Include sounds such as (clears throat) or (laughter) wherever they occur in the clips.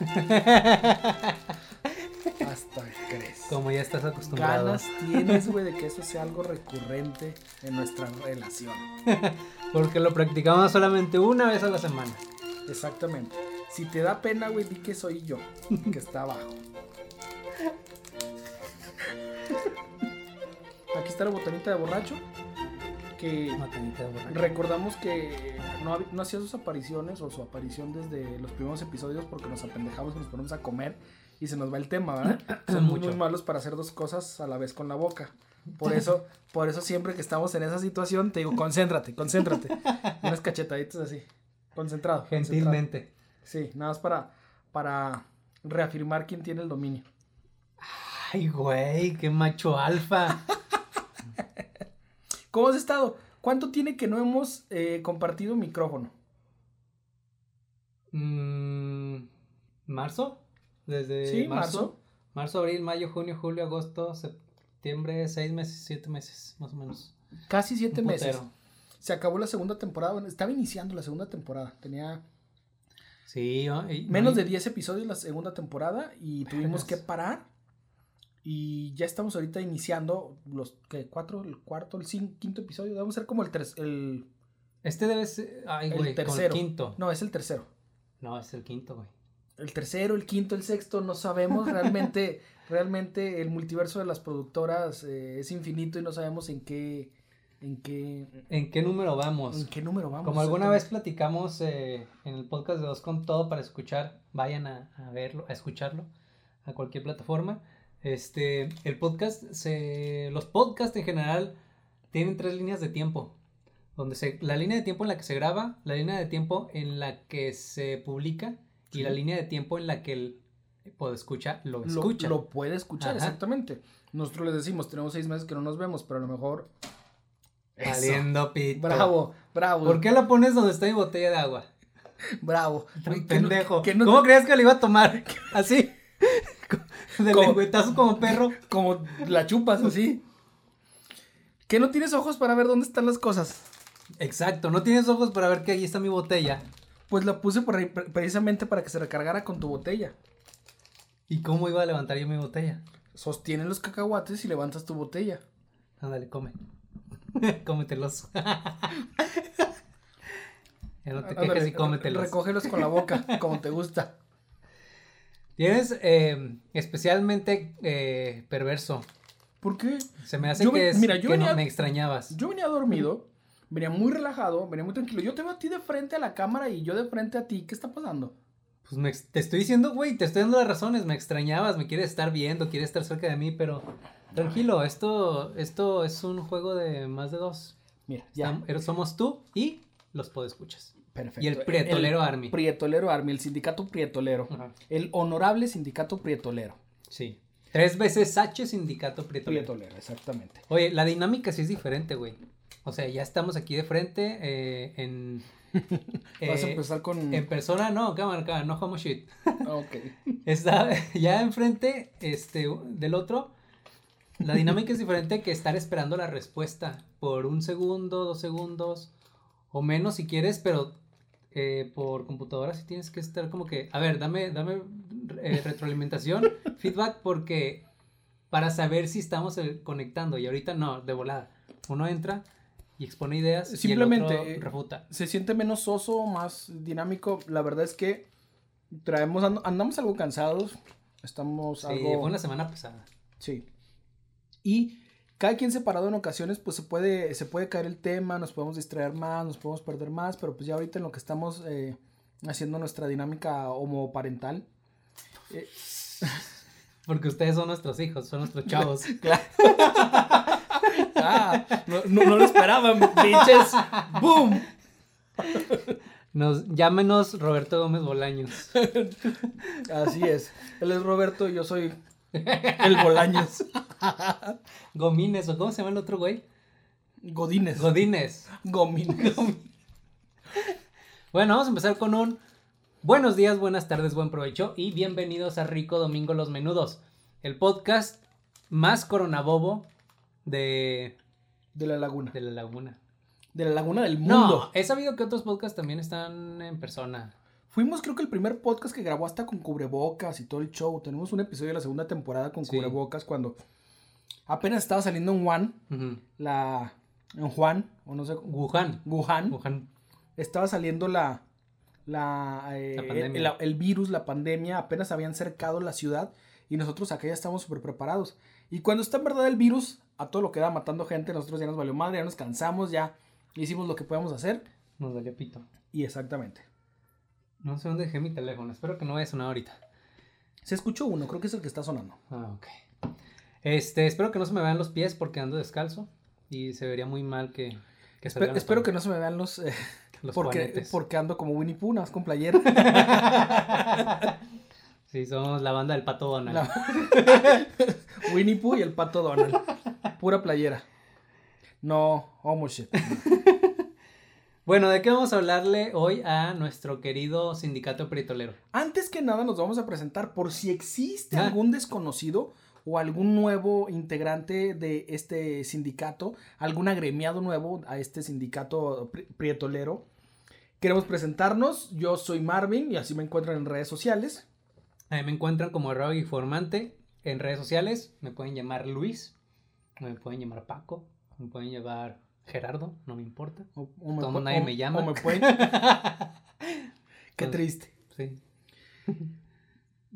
(laughs) Hasta crees. Como ya estás acostumbrado. Ganas tienes, güey, de que eso sea algo recurrente en nuestra relación. (laughs) Porque lo practicamos solamente una vez a la semana. Exactamente. Si te da pena, güey, di que soy yo, que está abajo. (laughs) Aquí está la botanita de borracho. Que recordamos que no, hacía sus apariciones o su aparición desde los primeros episodios porque nos apendejamos y nos ponemos a comer y se nos va el tema, ¿verdad? (clears throat) Mucho. muy malos para hacer dos cosas a la vez con la boca. Por eso, por eso siempre que estamos en esa situación te digo, concéntrate, concéntrate. (laughs) Unas cachetaditas así. Concentrado. concentrado. Gentilmente. Sí, nada más para, para reafirmar quién tiene el dominio. Ay, güey, qué macho alfa. (laughs) ¿Cómo has estado? ¿Cuánto tiene que no hemos eh, compartido micrófono? Mm, ¿Marzo? Desde Sí, marzo. marzo. Marzo, abril, mayo, junio, julio, agosto, septiembre, seis meses, siete meses, más o menos. Casi siete meses. Se acabó la segunda temporada. Bueno, estaba iniciando la segunda temporada. Tenía Sí, menos no, de 10 episodios la segunda temporada y tuvimos que parar. Y ya estamos ahorita iniciando los que cuatro, el cuarto, el cin- quinto episodio. Debemos ser como el, ter- el Este debe ser. Ay, El güey, con el tercero. quinto. no, es el tercero. No, es el quinto, güey. El tercero, el quinto, el sexto, no sabemos realmente, (laughs) realmente el multiverso de las productoras eh, es infinito y no sabemos en qué, en qué, ¿En qué número vamos? en qué número vamos. Como alguna vez platicamos eh, en el podcast de Dos con Todo para escuchar, vayan a, a verlo, a escucharlo a cualquier plataforma. Este, el podcast, se, los podcasts en general tienen tres líneas de tiempo. Donde se, la línea de tiempo en la que se graba, la línea de tiempo en la que se publica y la línea de tiempo en la que el podescucha lo lo, escucha. lo puede escuchar, Ajá. exactamente. Nosotros les decimos, tenemos seis meses que no nos vemos, pero a lo mejor... Eso. Valiendo pito. Bravo, bravo. ¿Por qué la pones donde está mi botella de agua? Bravo. Que no- pendejo. que no- ¿Cómo creías que le iba a tomar? (laughs) Así. De lengüetazo como perro. Como la chupas así. Que no tienes ojos para ver dónde están las cosas. Exacto, no tienes ojos para ver que ahí está mi botella. Pues la puse por ahí pre- precisamente para que se recargara con tu botella. ¿Y cómo iba a levantar yo mi botella? Sostiene los cacahuates y levantas tu botella. Ándale, come. (laughs) Cómetelos. (laughs) ya no te Ándale, y cómetelos. Recógelos con la boca, como te gusta. Tienes eh, especialmente eh, perverso. ¿Por qué? Se me hace Yo que, es, mira, yo que no- venía- me extrañabas. Yo venía dormido, venía muy relajado, venía muy tranquilo. Yo te veo a ti de frente a la cámara y yo de frente a ti. ¿Qué está pasando? Pues me te estoy diciendo, güey, te estoy dando las razones. Me extrañabas, me quieres estar viendo, quieres estar cerca de mí, pero tranquilo, esto, esto es un juego de más de dos. Mira, ya. Estam- eres- somos tú y los podescuchas. Perfecto. Y el Prietolero Army. Prietolero Army, el sindicato Prietolero. El honorable sindicato Prietolero. Sí. Tres veces H Sindicato Prietolero. Prietolero, exactamente. Oye, la dinámica sí es diferente, güey. O sea, ya estamos aquí de frente eh, en... (laughs) Vas a eh, empezar con. en persona, no, cámara, cámara, no homo shit. (laughs) Ok. (laughs) Está ya enfrente este, del otro. La dinámica es diferente que estar esperando la respuesta por un segundo, dos segundos o menos si quieres, pero eh, por computadora sí tienes que estar como que, a ver, dame, dame eh, (laughs) retroalimentación, feedback, porque para saber si estamos eh, conectando y ahorita no, de volada. Uno entra y expone ideas Simplemente, y el otro refuta. Se siente menos soso, más dinámico. La verdad es que traemos, and- andamos algo cansados. Estamos Sí, algo. fue una semana pasada. Sí. Y cada quien separado en ocasiones, pues se puede, se puede caer el tema, nos podemos distraer más, nos podemos perder más, pero pues ya ahorita en lo que estamos eh, haciendo nuestra dinámica homoparental. eh, (laughs) Porque ustedes son nuestros hijos, son nuestros chavos. (laughs) claro. (laughs) ah, no, no, no lo esperaban, bitches. ¡Boom! Nos, llámenos Roberto Gómez Bolaños. Así es. Él es Roberto y yo soy (laughs) el Bolaños. (laughs) Gomines, ¿o cómo se llama el otro güey? Godines. Godines. Gomines. (laughs) Bueno, vamos a empezar con un buenos días, buenas tardes, buen provecho y bienvenidos a Rico Domingo Los Menudos, el podcast más coronabobo de, De la laguna. de la laguna. De la laguna del mundo. No, he sabido que otros podcasts también están en persona. Fuimos, creo que el primer podcast que grabó hasta con cubrebocas y todo el show. Tenemos un episodio de la segunda temporada con Sí. cubrebocas cuando apenas estaba saliendo en Juan, la. En Juan, o no sé. Wuhan. Wuhan. Wuhan. Estaba saliendo la. La, eh, La el, el virus, la pandemia, apenas habían cercado la ciudad y nosotros acá ya estamos súper preparados. Y cuando está en verdad el virus, a todo lo que da matando gente, nosotros ya nos valió madre, ya nos cansamos, ya hicimos lo que podíamos hacer. Nos valió pito. Y exactamente. No sé dónde dejé mi teléfono. Espero que no vaya a sonar ahorita. Se escuchó uno, creo que es el que está sonando. Ah, ok. Este, espero que no se me vean los pies porque ando descalzo. Y se vería muy mal que. que Espe- salgan espero que no se me vean los. eh, los porque, juanetes. porque ando como Winnie Pooh, nada más con playera. (laughs) Sí, somos la banda del pato Donald. La- (laughs) Winnie Pooh y el pato Donald. Pura playera. No, homo shit. Bueno, ¿de qué vamos a hablarle hoy a nuestro querido sindicato prietolero? Antes que nada nos vamos a presentar por si existe Ah. algún desconocido o algún nuevo integrante de este sindicato, algún agremiado nuevo a este sindicato pri- prietolero. Queremos presentarnos. Yo soy Marvin y así me encuentran en redes sociales. A mí me encuentran como arroba informante en redes sociales. Me pueden llamar Luis, me pueden llamar Paco, me pueden llamar Gerardo, no me importa. O- o me Todo nadie o- me llama. o me pueden- (laughs) Qué Entonces, triste. Sí. (laughs)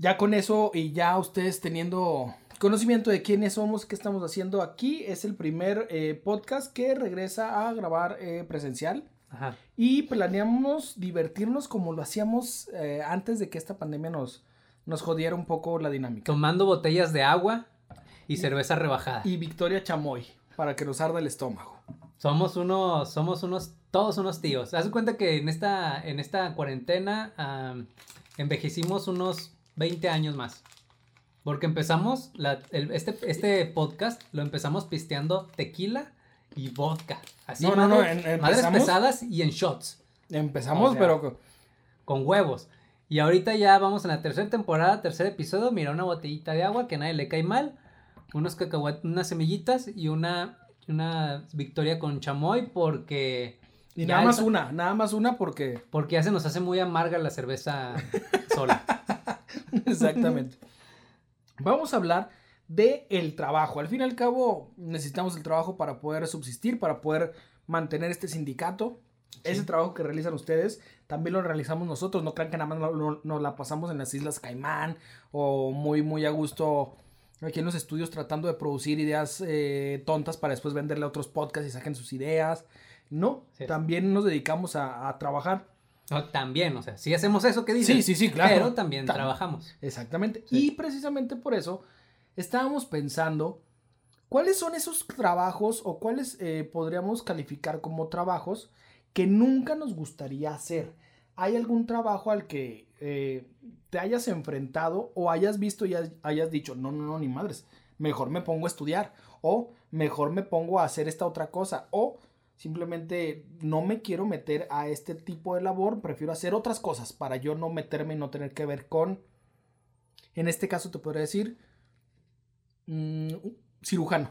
Ya con eso y ya ustedes teniendo conocimiento de quiénes somos, qué estamos haciendo aquí, es el primer eh, podcast que regresa a grabar eh, presencial. Ajá. Y planeamos divertirnos como lo hacíamos eh, antes de que esta pandemia nos, nos jodiera un poco la dinámica. Tomando botellas de agua y cerveza rebajada. Y Victoria Chamoy, para que nos arda el estómago. Somos unos, somos unos, todos unos tíos. Haz cuenta que en esta, en esta cuarentena envejecimos unos 20 años más. Porque empezamos, la- el- este, este podcast lo empezamos pisteando tequila y vodka. Así, No, no, no, madres- en- madres pesadas y en shots, Empezamos, O sea, pero con huevos. Y ahorita ya vamos en la tercera temporada, tercer episodio. Mira, una botellita de agua que a nadie le cae mal. Unos cacahuates, unas semillitas y una, una victoria con chamoy porque... y nada más una, nada más una porque Porque ya se nos hace muy amarga la cerveza (laughs) sola. Exactamente. Vamos a hablar de el trabajo. Al fin y al cabo, necesitamos el trabajo para poder subsistir, para poder mantener este sindicato. Ese trabajo que realizan ustedes también lo realizamos nosotros. No crean que nada más no- no- nos la pasamos en las Islas Caimán o muy, muy a gusto aquí en los estudios tratando de producir ideas eh, tontas para después venderle a otros podcasts y saquen sus ideas. No, Sí. también nos dedicamos a, a trabajar. No, también, o sea, sí hacemos eso que dicen. Sí, sí, sí, claro. Pero también Tam- trabajamos. Exactamente. Sí. Y precisamente por eso estábamos pensando cuáles son esos trabajos o cuáles eh, podríamos calificar como trabajos que nunca nos gustaría hacer. ¿Hay algún trabajo al que eh, te hayas enfrentado o hayas visto y hayas dicho, no, no, no, ni madres, mejor me pongo a estudiar o mejor me pongo a hacer esta otra cosa o simplemente no me quiero meter a este tipo de labor, prefiero hacer otras cosas para yo no meterme y no tener que ver con, en este caso te podría decir, mm, cirujano.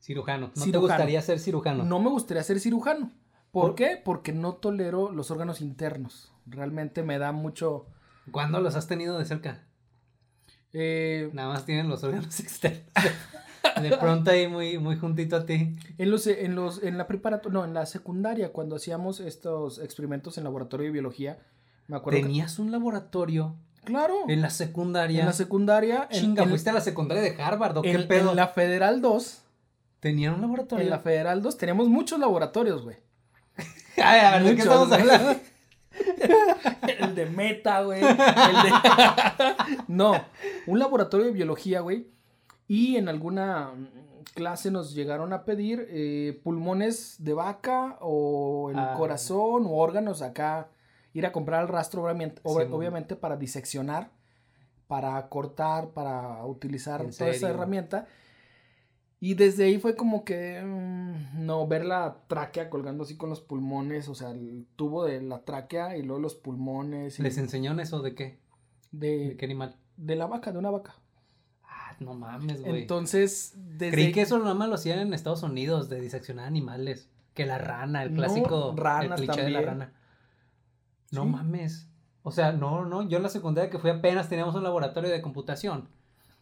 Cirujano. ¿No te Cirujano. gustaría ser cirujano? No me gustaría ser cirujano. ¿Por, ¿Por? qué? Porque no tolero los órganos internos. Realmente me da mucho... ¿Cuándo los has tenido de cerca? eh, Nada más tienen los órganos (laughs) externos. De pronto ahí muy, muy juntito a ti. en los, en los, en la preparatoria, no, en la secundaria, cuando hacíamos estos experimentos en laboratorio de biología, me acuerdo que- Tenías un laboratorio Claro. en la secundaria. En la secundaria. Chinga, en, fuiste a la secundaria de Harvard, ¿o qué en- pedo? en la Federal 2. Tenían un laboratorio. En la Federal 2 teníamos muchos laboratorios, güey. (laughs) Ay, a ver, ¿de qué estamos hablando? (laughs) El de meta, güey. El de... (laughs) no, un laboratorio de biología, güey. Y en alguna mm, clase nos llegaron a pedir eh, pulmones de vaca o el Ah. corazón o órganos acá ir a comprar el rastro, obviamente, Sí, para diseccionar, para cortar, para utilizar ¿En toda esa herramienta. Y desde ahí fue como que, mm, no, ver la tráquea colgando así con los pulmones, o sea, el tubo de la tráquea y luego los pulmones. y ¿Les enseñaron eso de qué? ¿De de, qué animal? de la vaca, de una vaca. Ah, no mames, güey. Entonces, desde Creí que eso nada más lo hacían en Estados Unidos, de diseccionar animales. Que la rana, el No, clásico, ranas el cliché de la rana. No Sí. mames. O sea, no, no, yo en la secundaria que fui apenas teníamos un laboratorio de computación.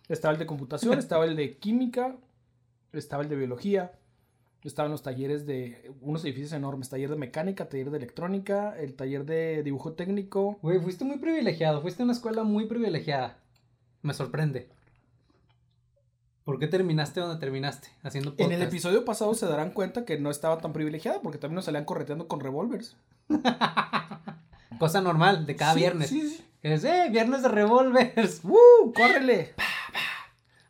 Estaba el de computación, (laughs) estaba el de química, estaba el de biología, estaban los talleres de unos edificios enormes, taller de mecánica, taller de electrónica, el taller de dibujo técnico. Güey, fuiste muy privilegiado, fuiste a una escuela muy privilegiada. Me sorprende. ¿Por qué terminaste donde terminaste? Haciendo podcast. En el episodio pasado se darán cuenta que no estaba tan privilegiada porque también nos salían correteando con revólveres. (laughs) Cosa normal de cada Sí, viernes. Sí, sí. Es, eh, viernes de revólveres. ¡Uh! ¡Córrele!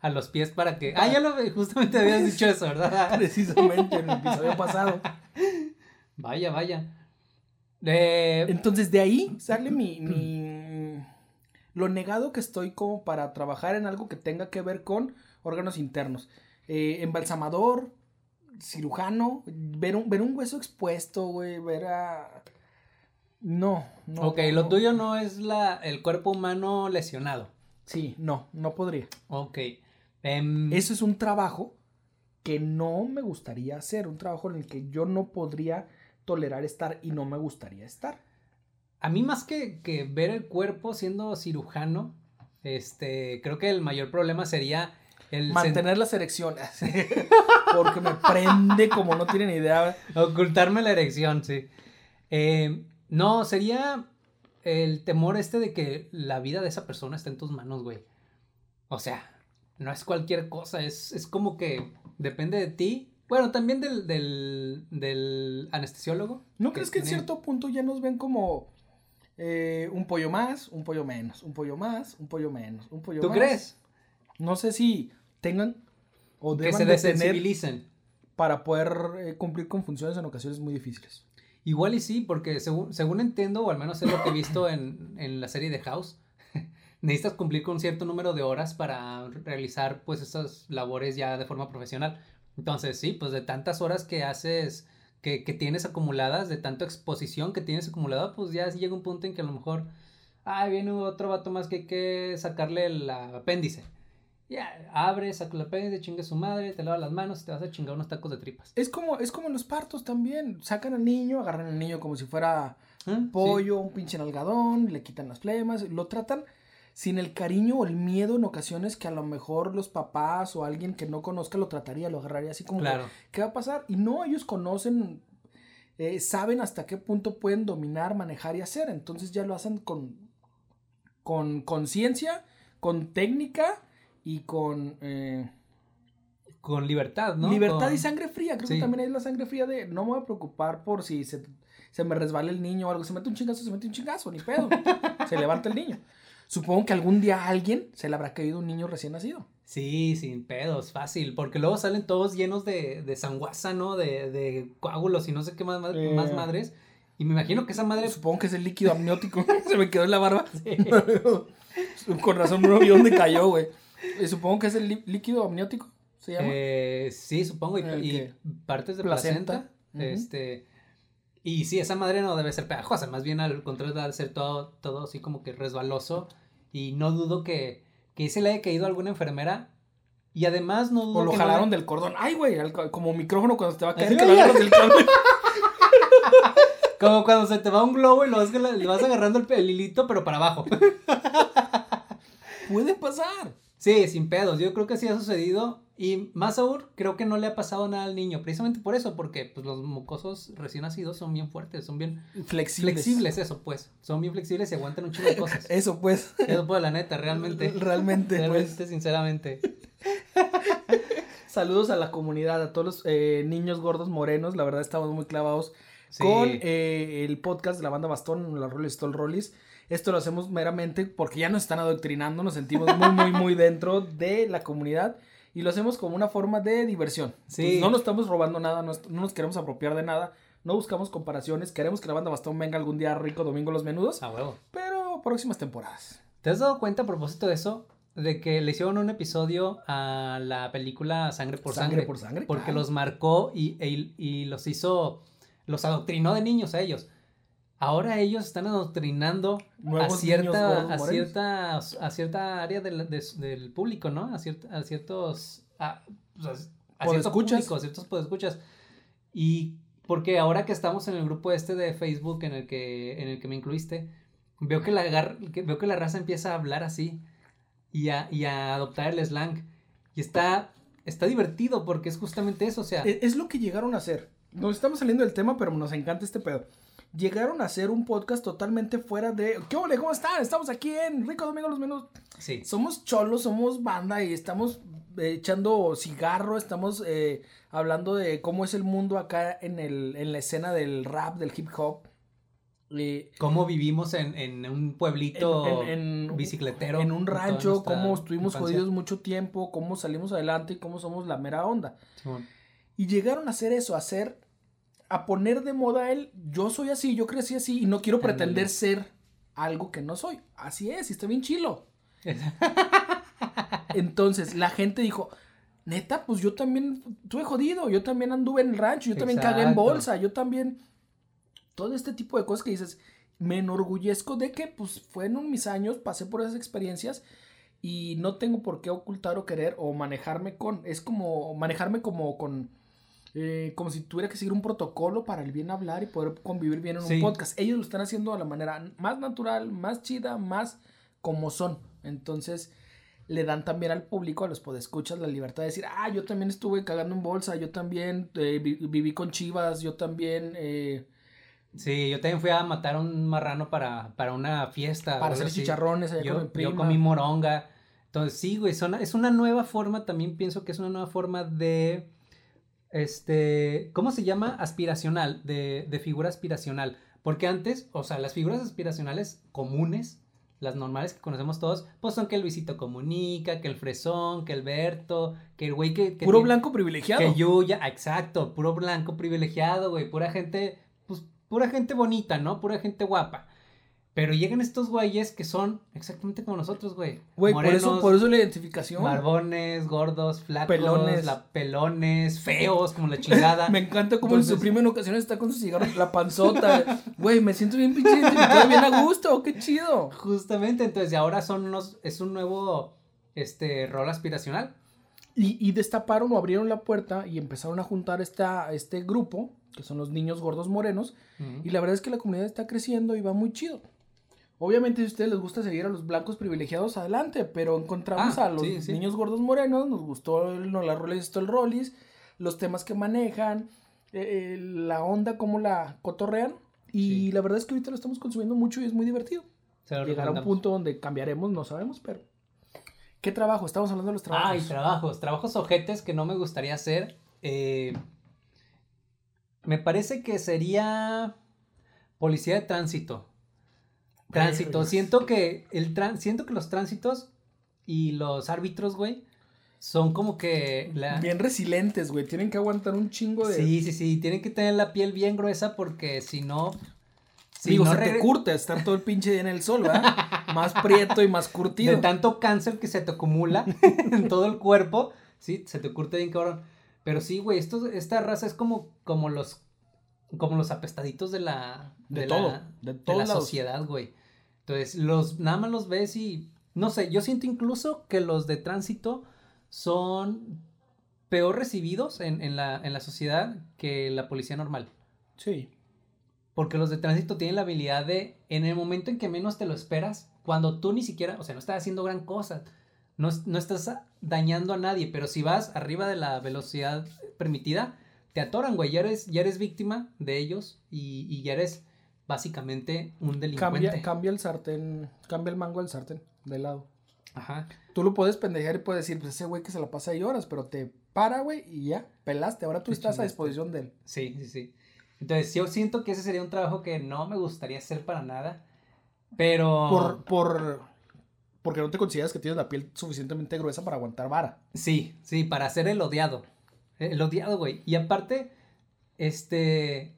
A los pies para que. Ah, ya lo justamente habías dicho eso, ¿verdad? (laughs) Precisamente en el episodio pasado. (laughs) Vaya, vaya. Eh, Entonces de ahí sale mi, mi- lo negado que estoy como para trabajar en algo que tenga que ver con órganos internos. Eh, embalsamador, cirujano, ver un, ver un hueso expuesto, güey, ver a... No, no. ok, no, lo tuyo no es la, el cuerpo humano lesionado. Sí, no, no podría. Ok. Em, Eso es un trabajo que no me gustaría hacer, un trabajo en el que yo no podría tolerar estar y no me gustaría estar. A mí más que, que ver el cuerpo siendo cirujano, este, creo que el mayor problema sería el Mantener las erecciones. (laughs) Porque me prende como no tienen idea. ocultarme la erección, sí. Eh, no, sería el temor este de que la vida de esa persona está en tus manos, güey. O sea, no es cualquier cosa, es, es como que depende de ti. Bueno, también del, del, del anestesiólogo. ¿No crees que en cierto punto ya nos ven como eh, un pollo más, un pollo menos, un pollo más, un pollo menos, un pollo ¿Tú más? crees? No sé si tengan o Que deban se de tener desensibilicen. para poder eh, cumplir con funciones en ocasiones muy difíciles. Igual y sí, porque según, según entiendo, o al menos es lo que he visto en, en la serie de House, necesitas cumplir con un cierto número de horas para realizar pues esas labores ya de forma profesional. Entonces, sí, pues de tantas horas que haces, que, que tienes acumuladas, de tanta exposición que tienes acumulada, pues ya llega un punto en que a lo mejor, ah, viene otro vato más que hay que sacarle el apéndice. Ya, abre, saca el apéndice, chinga su madre, te lava las manos, te vas a chingar unos tacos de tripas. Es como, es como en los partos también. Sacan al niño, agarran al niño como si fuera. Sí. pollo, un pinche nalgadón, le quitan las flemas, lo tratan sin el cariño o el miedo en ocasiones que a lo mejor los papás o alguien que no conozca lo trataría, lo agarraría así como, Claro. ¿qué va a pasar? Y no, ellos conocen, eh, saben hasta qué punto pueden dominar, manejar y hacer, entonces ya lo hacen con con conciencia, con técnica y con eh, Con libertad, ¿no? libertad Con- y sangre fría. Creo que también hay la sangre fría de no me voy a preocupar por si se, se me resbala el niño o algo. Se mete un chingazo, se mete un chingazo, ni pedo. se levanta el niño. Supongo que algún día a alguien se le habrá caído un niño recién nacido. Sí, sin pedos, fácil, porque luego salen todos llenos de, de sanguaza, ¿no? De, de coágulos y no sé qué más, más, Eh. más madres. Y me imagino que esa madre... Supongo que es el líquido amniótico. (laughs) se me quedó en la barba. Sí. (laughs) Con razón no vi dónde cayó, güey. Eh, Supongo que es el lí- líquido amniótico. ¿Se llama? Eh, sí, supongo, y, partes de Placenta. placenta. Este... Y sí, esa madre no debe ser pegajosa, más bien al contrario debe ser todo, todo así como que resbaloso. Y no dudo que, que se le haya caído a alguna enfermera. Y además no dudo o lo que no jalaron le- del cordón. Ay, güey, como micrófono cuando te va a caer que lo del cable. (laughs) (laughs) Como cuando se te va un globo y lo vas, le vas agarrando el, el hilito, pero para abajo. Puede pasar. Sí, sin pedos. Yo creo que sí ha sucedido. Y más aún, creo que no le ha pasado nada al niño. Precisamente por eso, porque pues, los mocosos recién nacidos son bien fuertes, son bien Flexibles. flexibles, eso pues. Son bien flexibles y aguantan un chingo de cosas. (laughs) Eso, pues. Eso pues, la neta, realmente. (laughs) Realmente, pues. Realmente, sinceramente. (laughs) Saludos a la comunidad, a todos los eh, niños gordos morenos. La verdad, estamos muy clavados Sí. con eh, el podcast de la banda Bastón, la Rollis Stol Rollis. Esto lo hacemos meramente porque ya nos están adoctrinando, nos sentimos muy, muy, muy dentro de la comunidad y lo hacemos como una forma de diversión. Sí. No nos estamos robando nada, no, nos queremos apropiar de nada, No buscamos comparaciones. Queremos que la banda Bastón venga algún día rico domingo los menudos. A huevo. Pero próximas temporadas. ¿Te has dado cuenta a propósito de eso? De que le hicieron un episodio a la película Sangre por Sangre. Sangre por Sangre, Porque claro. los marcó y, e- y los hizo, los adoctrinó de niños a ellos. Ahora ellos están adoctrinando a Nuevos cierta, a cierta, a cierta área del, de- del público, ¿no? A, ciert- a ciertos, a, pues, a- a cierto público, a ciertos podescuchas. Y porque ahora que estamos en el grupo este de Facebook en el que, en el que me incluiste, veo que la, gar- que- veo que la raza empieza a hablar así y a, y a adoptar el slang. Y está, está divertido porque es justamente eso, o sea, Es, es lo que llegaron a hacer. Nos estamos saliendo del tema, pero nos encanta este pedo. Llegaron a hacer un podcast totalmente fuera de. ¿Qué ole? ¿Cómo están? Estamos aquí en Rico Domingo Los Menos. sí. Somos cholos, somos banda y estamos eh, echando cigarro, estamos eh, hablando de cómo es el mundo acá en, el, en la escena del rap, del hip hop. Eh, Cómo vivimos en, en un pueblito en- en- bicicletero. en un rancho, cómo estuvimos infancia. jodidos mucho tiempo, cómo salimos adelante y cómo somos la mera onda. Y llegaron a hacer eso, a hacer, a poner de moda el, yo soy así, yo crecí así y no quiero pretender ser algo que no soy. Así es, y está bien chilo. (laughs) Entonces la gente dijo, neta, pues yo también tuve jodido, yo también anduve en el rancho, yo también cagué en Exacto. bolsa, yo también... Todo este tipo de cosas que dices, me enorgullezco de que pues fueron mis años, pasé por esas experiencias y no tengo por qué ocultar o querer o manejarme con, es como manejarme como con, eh, como si tuviera que seguir un protocolo para el bien hablar y poder convivir bien en Sí. un podcast. Ellos lo están haciendo de la manera más natural, más chida, más como son. Entonces le dan también al público, a los podescuchas, la libertad de decir, ah, yo también estuve cagando en bolsa, yo también eh, vi- viví con chivas, yo también... eh, Sí, yo también fui a matar a un marrano para, para una fiesta. para hacer así. chicharrones allá con Yo, mi yo comí moronga. Entonces, sí, güey, son- es una nueva forma, también pienso que es una nueva forma de, este, ¿cómo se llama? Aspiracional, de, de figura aspiracional. Porque antes, o sea, las figuras aspiracionales comunes, las normales que conocemos todos, pues son que el Luisito Comunica, que el Fresón, que el Berto, que el güey que... que Puro blanco privilegiado. que Yuya, exacto, puro blanco privilegiado, güey, pura gente, pues, pura gente bonita, ¿no? Pura gente guapa. Pero llegan estos güeyes que son exactamente como nosotros, güey. Güey, por eso, por eso la identificación. Barbones, gordos, flacos, Pelones. la- pelones, feos, como la chingada. (laughs) Me encanta como Entonces- su primo en ocasiones está con su cigarro, la panzota. Güey, me siento bien pinche identificado, bien a gusto, qué chido. Justamente, entonces, y ahora son unos, es un nuevo, este, rol aspiracional. Y, y destaparon o abrieron la puerta y empezaron a juntar esta, este grupo, que son los niños gordos morenos. Ujú. Y la verdad es que la comunidad está creciendo y va muy chido. Obviamente, si a ustedes les gusta seguir a los blancos privilegiados, adelante, pero encontramos Ah, a los sí, sí. niños gordos morenos, nos gustó el, no, la el los temas que manejan, eh, eh, la onda, cómo la cotorrean. Y Sí. la verdad es que ahorita lo estamos consumiendo mucho y es muy divertido. Llegar a un punto donde cambiaremos, no sabemos, pero. ¿Qué trabajo? Estamos hablando de los trabajos. Ay, trabajos, trabajos ojetes que no me gustaría hacer. eh, me parece que sería policía de tránsito. Tránsito. Siento que el tran- siento que los tránsitos y los árbitros, güey, son como que la Bien resilientes, güey. Tienen que aguantar un chingo de. Sí, sí, sí, tienen que tener la piel bien gruesa porque si no si Digo, no se te curte estar todo el pinche día en el sol, ¿verdad? (laughs) más prieto y más de curtido. tanto cáncer que se te acumula (laughs) en todo el cuerpo, sí, se te curte bien cabrón. Pero sí, güey, esto, esta raza es como, como los como los apestaditos de la De todo, de de la lados. sociedad, güey. Entonces, los nada más los ves y no sé, yo siento incluso que los de tránsito son peor recibidos en, en la, en la sociedad que la policía normal. Sí. Porque los de tránsito tienen la habilidad de, en el momento en que menos te lo esperas, cuando tú ni siquiera, o sea, no estás haciendo gran cosa, no, no estás dañando a nadie, pero si vas arriba de la velocidad permitida, te atoran, güey, ya eres, ya eres víctima de ellos y, y ya eres básicamente un delincuente. Cambia, cambia el sartén, cambia el mango del sartén, de lado. Ajá. Tú lo puedes pendejear y puedes decir, pues ese güey que se la pasa ahí horas, pero te para, güey, y ya, pelaste. Ahora tú estás a disposición de él. Sí, sí, sí. Entonces, yo siento que ese sería un trabajo que no me gustaría hacer para nada, pero... Por, por, porque no te consideras que tienes la piel suficientemente gruesa para aguantar vara. Sí, sí, para ser el odiado. El odiado, güey. Y aparte, este.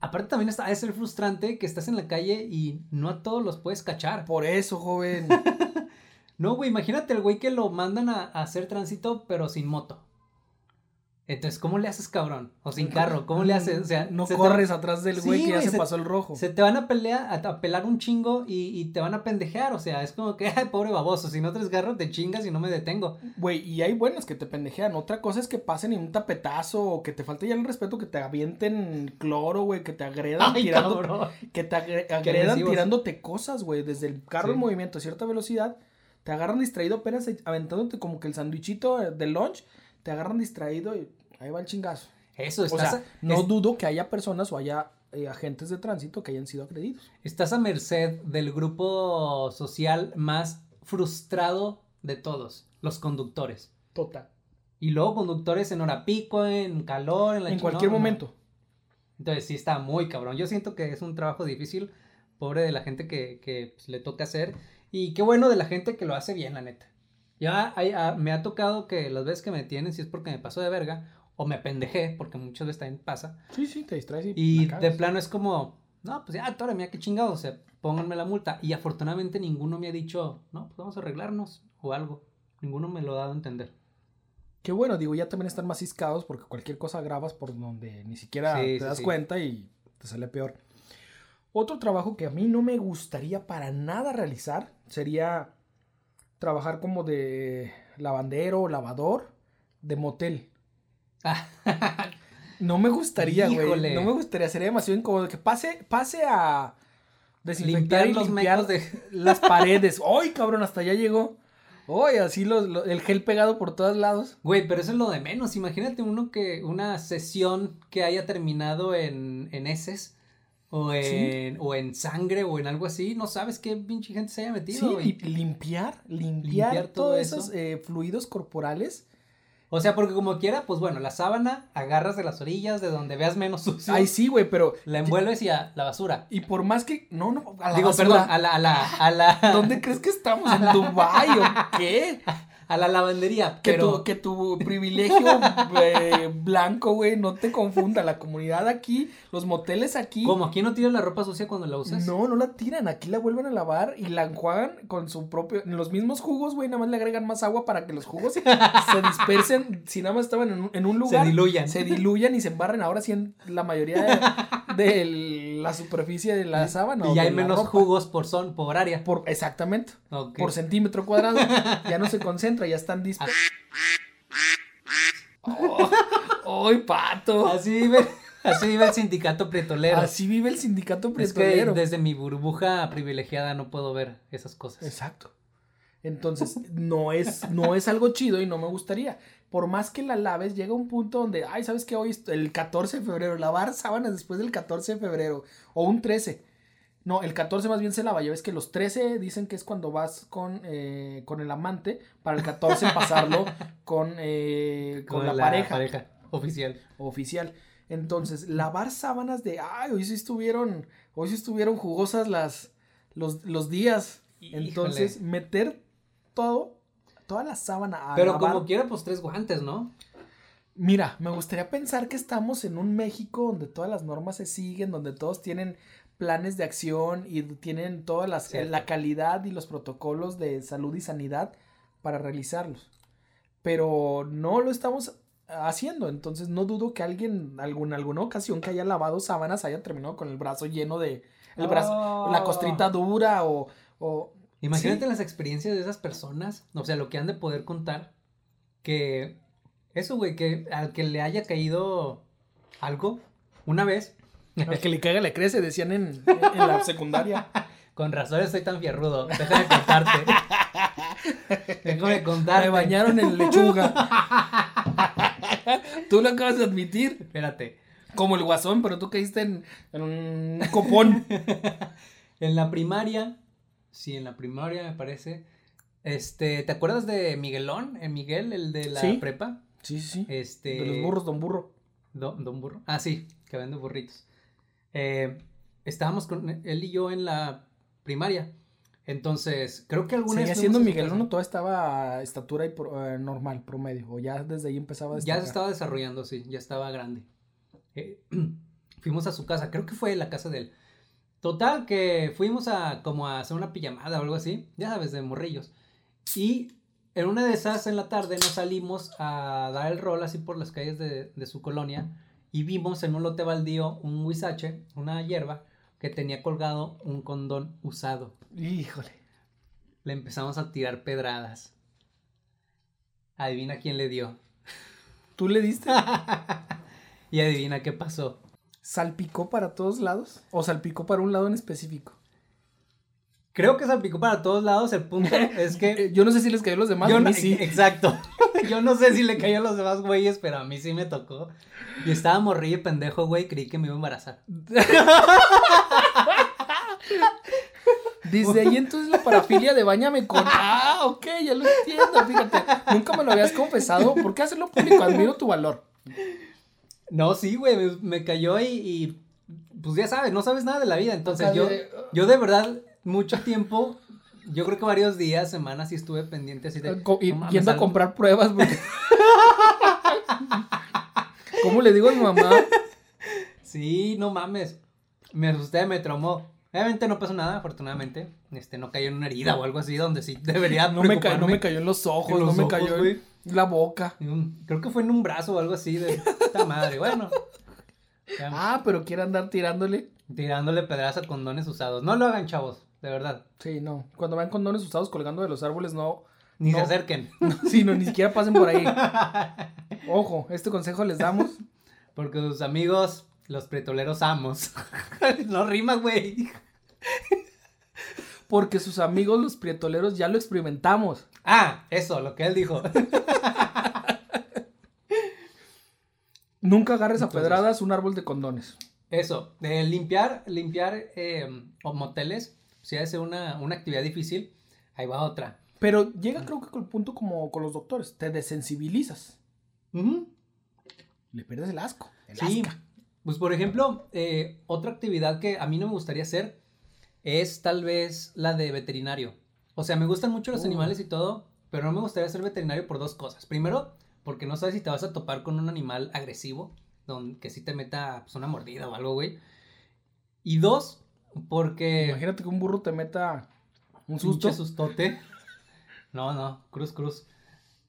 Aparte también está, de ser frustrante que estás en la calle y no a todos los puedes cachar. Por eso, joven. (laughs) No, güey, imagínate el güey que lo mandan a, a hacer tránsito pero sin moto. Entonces, ¿cómo le haces, cabrón? O sin carro, ¿cómo le haces? O sea, no se corres atrás del güey Sí, que ya se, se- pasó el rojo. Se te van a pelear, a, pelar un chingo y, y te van a pendejear. O sea, es como que, (laughs) ay, pobre baboso, si no traes carro te chingas y no me detengo. Güey, y hay buenos que te pendejean. Otra cosa es que pasen en un tapetazo o que te falte ya el respeto, que te avienten cloro, güey, que te agredan Ay, tirando, cabrón. que te agre- agredan tirándote cosas, güey, desde el carro Sí. en movimiento a cierta velocidad, te agarran distraído apenas aventándote como que el sandwichito de lunch, te agarran distraído y ahí va el chingazo. Eso, O sea, no es- dudo que haya personas o haya eh, agentes de tránsito que hayan sido agredidos. estás a merced del grupo social más frustrado de todos, los conductores. Total. Y luego conductores en hora pico, en calor, en la En cualquier momento. Entonces sí está muy cabrón. Yo siento que es un trabajo difícil, pobre de la gente que, que, pues, le toca hacer. Y qué bueno de la gente que lo hace bien, la neta. Ya hay- ah, me ha tocado que las veces que me detienen, si es porque me pasó de verga, o me pendejé, porque muchas veces también pasa. Sí, sí, te distraes y, Y de plano es como, no, pues ya, tora, mira qué chingados, o sea, pónganme la multa. Y afortunadamente ninguno me ha dicho, no, pues vamos a arreglarnos o algo. Ninguno me lo ha dado a entender. Qué bueno, digo, ya también están más ciscados porque cualquier cosa grabas por donde ni siquiera Sí, te sí, das sí. cuenta y te sale peor. Otro trabajo que a mí no me gustaría para nada realizar sería trabajar como de lavandero o lavador de motel. (laughs) No me gustaría, güey. No me gustaría, sería demasiado incómodo. Que pase, pase a desinfectar Limpiar y los limpiar de... (laughs) las paredes. ¡Ay, cabrón! Hasta allá llegó. ¡Ay, así los- el gel pegado por todos lados! Güey, pero eso es lo de menos. Imagínate uno que, una sesión que haya terminado en, en heces, o en, o en sangre, o en algo así. No sabes qué pinche gente se haya metido. Sí, y limpiar, limpiar, Limpiar todo todos eso. esos eh, fluidos corporales. O sea, porque como quiera, pues bueno, la sábana agarras de las orillas, de donde veas menos sucio. Ay, sí, güey, pero. La envuelves y a la basura. Y por más que. No, no, a la Digo, basura. perdón, a la, a la, a la, (laughs) ¿Dónde crees que estamos? ¿En (laughs) Dubái o (laughs) qué? A la lavandería. Que, Pero, tu, que tu privilegio (laughs) eh, blanco, güey, no te confunda. La comunidad aquí, los moteles aquí. ¿cómo? ¿Aquí no tiras la ropa sucia cuando la usas? No, no la tiran. Aquí la vuelven a lavar y la enjuagan con su propio. En los mismos jugos, güey, nada más le agregan más agua para que los jugos se (laughs) dispersen. Si nada más estaban en un, en un lugar. Se diluyan. Se diluyan y se embarren ahora sí en la mayoría de, de (laughs) la superficie de la sábana. Y hay de la menos ropa. jugos por son, por área. Por, exactamente. Por centímetro cuadrado. Ya no se ya están dispersos. (laughs) ¡Ay, pato! Así vive, así vive el sindicato prietolero. Así vive el sindicato es que prietolero. desde mi burbuja privilegiada no puedo ver esas cosas. Exacto. Entonces, no es, no es algo chido y no me gustaría. Por más que la laves, llega un punto donde, ay, ¿sabes qué? Hoy el 14 de febrero, lavar sábanas después del 14 de febrero, o un 13. No, el 14 más bien se lava. Ya ves que los 13 dicen que es cuando vas con, eh, con el amante, para el 14 (laughs) pasarlo con, eh, con, la, pareja, oficial. oficial. Entonces, lavar sábanas de, ay, hoy sí estuvieron, hoy sí estuvieron jugosas las, los, los días. Entonces, meter todo, toda la sábana a Pero lavar. como quiera, pues tres guantes, ¿no? Mira, me gustaría pensar que estamos en un México donde todas las normas se siguen, donde todos tienen planes de acción y tienen toda las, Cierto. la calidad y los protocolos de salud y sanidad para realizarlos. Pero no lo estamos haciendo, entonces no dudo que alguien, algún, alguna ocasión que haya lavado sábanas haya terminado con el brazo lleno de, el brazo, la Oh. costrita dura o, o Imagínate Sí. las experiencias de esas personas, o sea, lo que han de poder contar, que eso, güey, que al que le haya caído algo una vez, al que le caiga le crece, decían en, en la secundaria. con razón estoy tan fierrudo, déjame contarte. déjame contarte. Me bañaron en lechuga. Tú lo acabas de admitir. Espérate. Como el guasón, pero tú caíste en, en un copón. En la primaria, sí, en la primaria me parece. Este, ¿te acuerdas de Miguelón? ¿En Miguel, el de la Sí. prepa? Sí, sí, sí. Este. De los burros, don burro. Don, don Burro. Ah, sí, que vende burritos. Eh, estábamos con él y yo en la primaria. Entonces, creo que alguna Seguía vez. siendo Miguel, casa. no, toda estaba a estatura y pro- eh, normal, promedio. O ya desde ahí empezaba a Ya destacar. se estaba desarrollando, sí, ya estaba grande. Eh, (clears throat) fuimos a su casa, creo que fue la casa de él. Total, que fuimos a como a hacer una pijamada o algo así, ya sabes, de morrillos. Y en una de esas, en la tarde, nos salimos a dar el rol así por las calles de, de su colonia y vimos en un lote baldío un huizache, una hierba, que tenía colgado un condón usado. Híjole. Le empezamos a tirar pedradas. Adivina quién le dio. ¿Tú le diste? (laughs) y adivina qué pasó. ¿Salpicó para todos lados? ¿O salpicó para un lado en específico? Creo que salpicó para todos lados. El punto (laughs) es que. Eh, Yo no sé si les cayó a los demás. Yo no, sí. Exacto. (laughs) Yo no sé si le cayó a los demás güeyes, pero a mí sí me tocó. Y estaba morrillo pendejo, güey. Creí que me iba a embarazar. (laughs) Desde ahí entonces la parafilia de bañame con. Ah, ok, ya lo entiendo. Fíjate, nunca me lo habías confesado. ¿Por qué hacerlo público? Admiro tu valor. No, sí, güey. Me, me cayó y, y, Pues ya sabes, no sabes nada de la vida. Entonces O sea, yo. de- Yo de verdad, mucho tiempo. Yo creo que varios días, semanas, sí estuve pendiente así de. Co- y no yendo a comprar pruebas. porque- (laughs) ¿Cómo le digo a mi mamá? Sí, no mames. Me asusté, me traumó. Obviamente no pasó nada, afortunadamente. Este, no cayó en una herida o algo así donde sí debería No me, ca- no me cayó en los ojos, En no me cayó en la boca. Creo que fue en un brazo o algo así de puta madre. Bueno. Ya, Ah, pero quiere andar tirándole. Tirándole pedradas a condones usados. No lo hagan, chavos, de verdad. Sí, no. Cuando vean condones usados colgando de los árboles, no. Ni No. se acerquen. (laughs) Sí, no, ni siquiera pasen por ahí. (laughs) Ojo, este consejo les damos. Porque sus amigos, los pretoleros amos. (laughs) no rima, güey. Porque sus amigos, los prietoleros, ya lo experimentamos. Ah, eso, lo que él dijo. Nunca agarres a Entonces- pedradas un árbol de condones. Eso, de limpiar, limpiar eh, moteles, si ha de ser una, una actividad difícil, ahí va otra. Pero llega, creo que con el punto como con los doctores. Te desensibilizas. Ujú. Le pierdes el asco. El Sí, asca. pues por ejemplo, eh, otra actividad que a mí no me gustaría hacer es tal vez la de veterinario. O sea, me gustan mucho los Uh. animales y todo, pero no me gustaría ser veterinario por dos cosas. Primero, porque no sabes si te vas a topar con un animal agresivo, don- que sí te meta pues, una mordida o algo, güey. Y dos, porque... Imagínate que un burro te meta un susto. Sustote. No, no, cruz, cruz.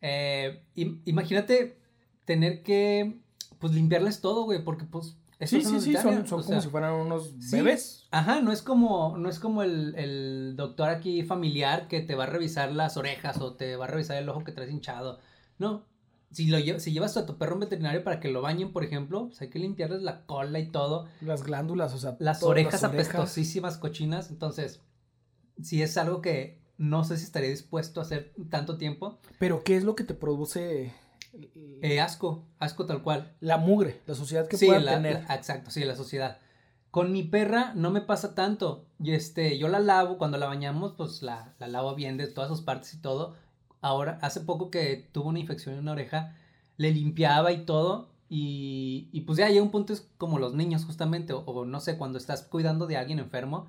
Eh, im- imagínate tener que, pues, limpiarles todo, güey, porque, pues, Sí, sí, sí, son, son como sea, si fueran unos sí. bebés. Ajá, no es como, no es como el, el doctor aquí familiar que te va a revisar las orejas o te va a revisar el ojo que traes hinchado. No, si, lo, lle- si llevas a tu perro un veterinario para que lo bañen, por ejemplo, pues hay que limpiarles la cola y todo. Las glándulas, o sea, Las orejas las orejas. apestosísimas, cochinas. Entonces, si es algo que no sé si estaría dispuesto a hacer tanto tiempo. Pero, ¿qué es lo que te produce Eh, asco, asco tal cual. la mugre, la sociedad que sí, pueda la- tener? la- exacto, sí, la sociedad. Con mi perra no me pasa tanto. Y este, yo la lavo, cuando la bañamos, pues la, la lavo bien de todas sus partes y todo. Ahora, hace poco que tuvo una infección en una oreja, le limpiaba y todo. Y, y pues ya llega un punto, es como los niños justamente, o, o no sé, cuando estás cuidando de alguien enfermo,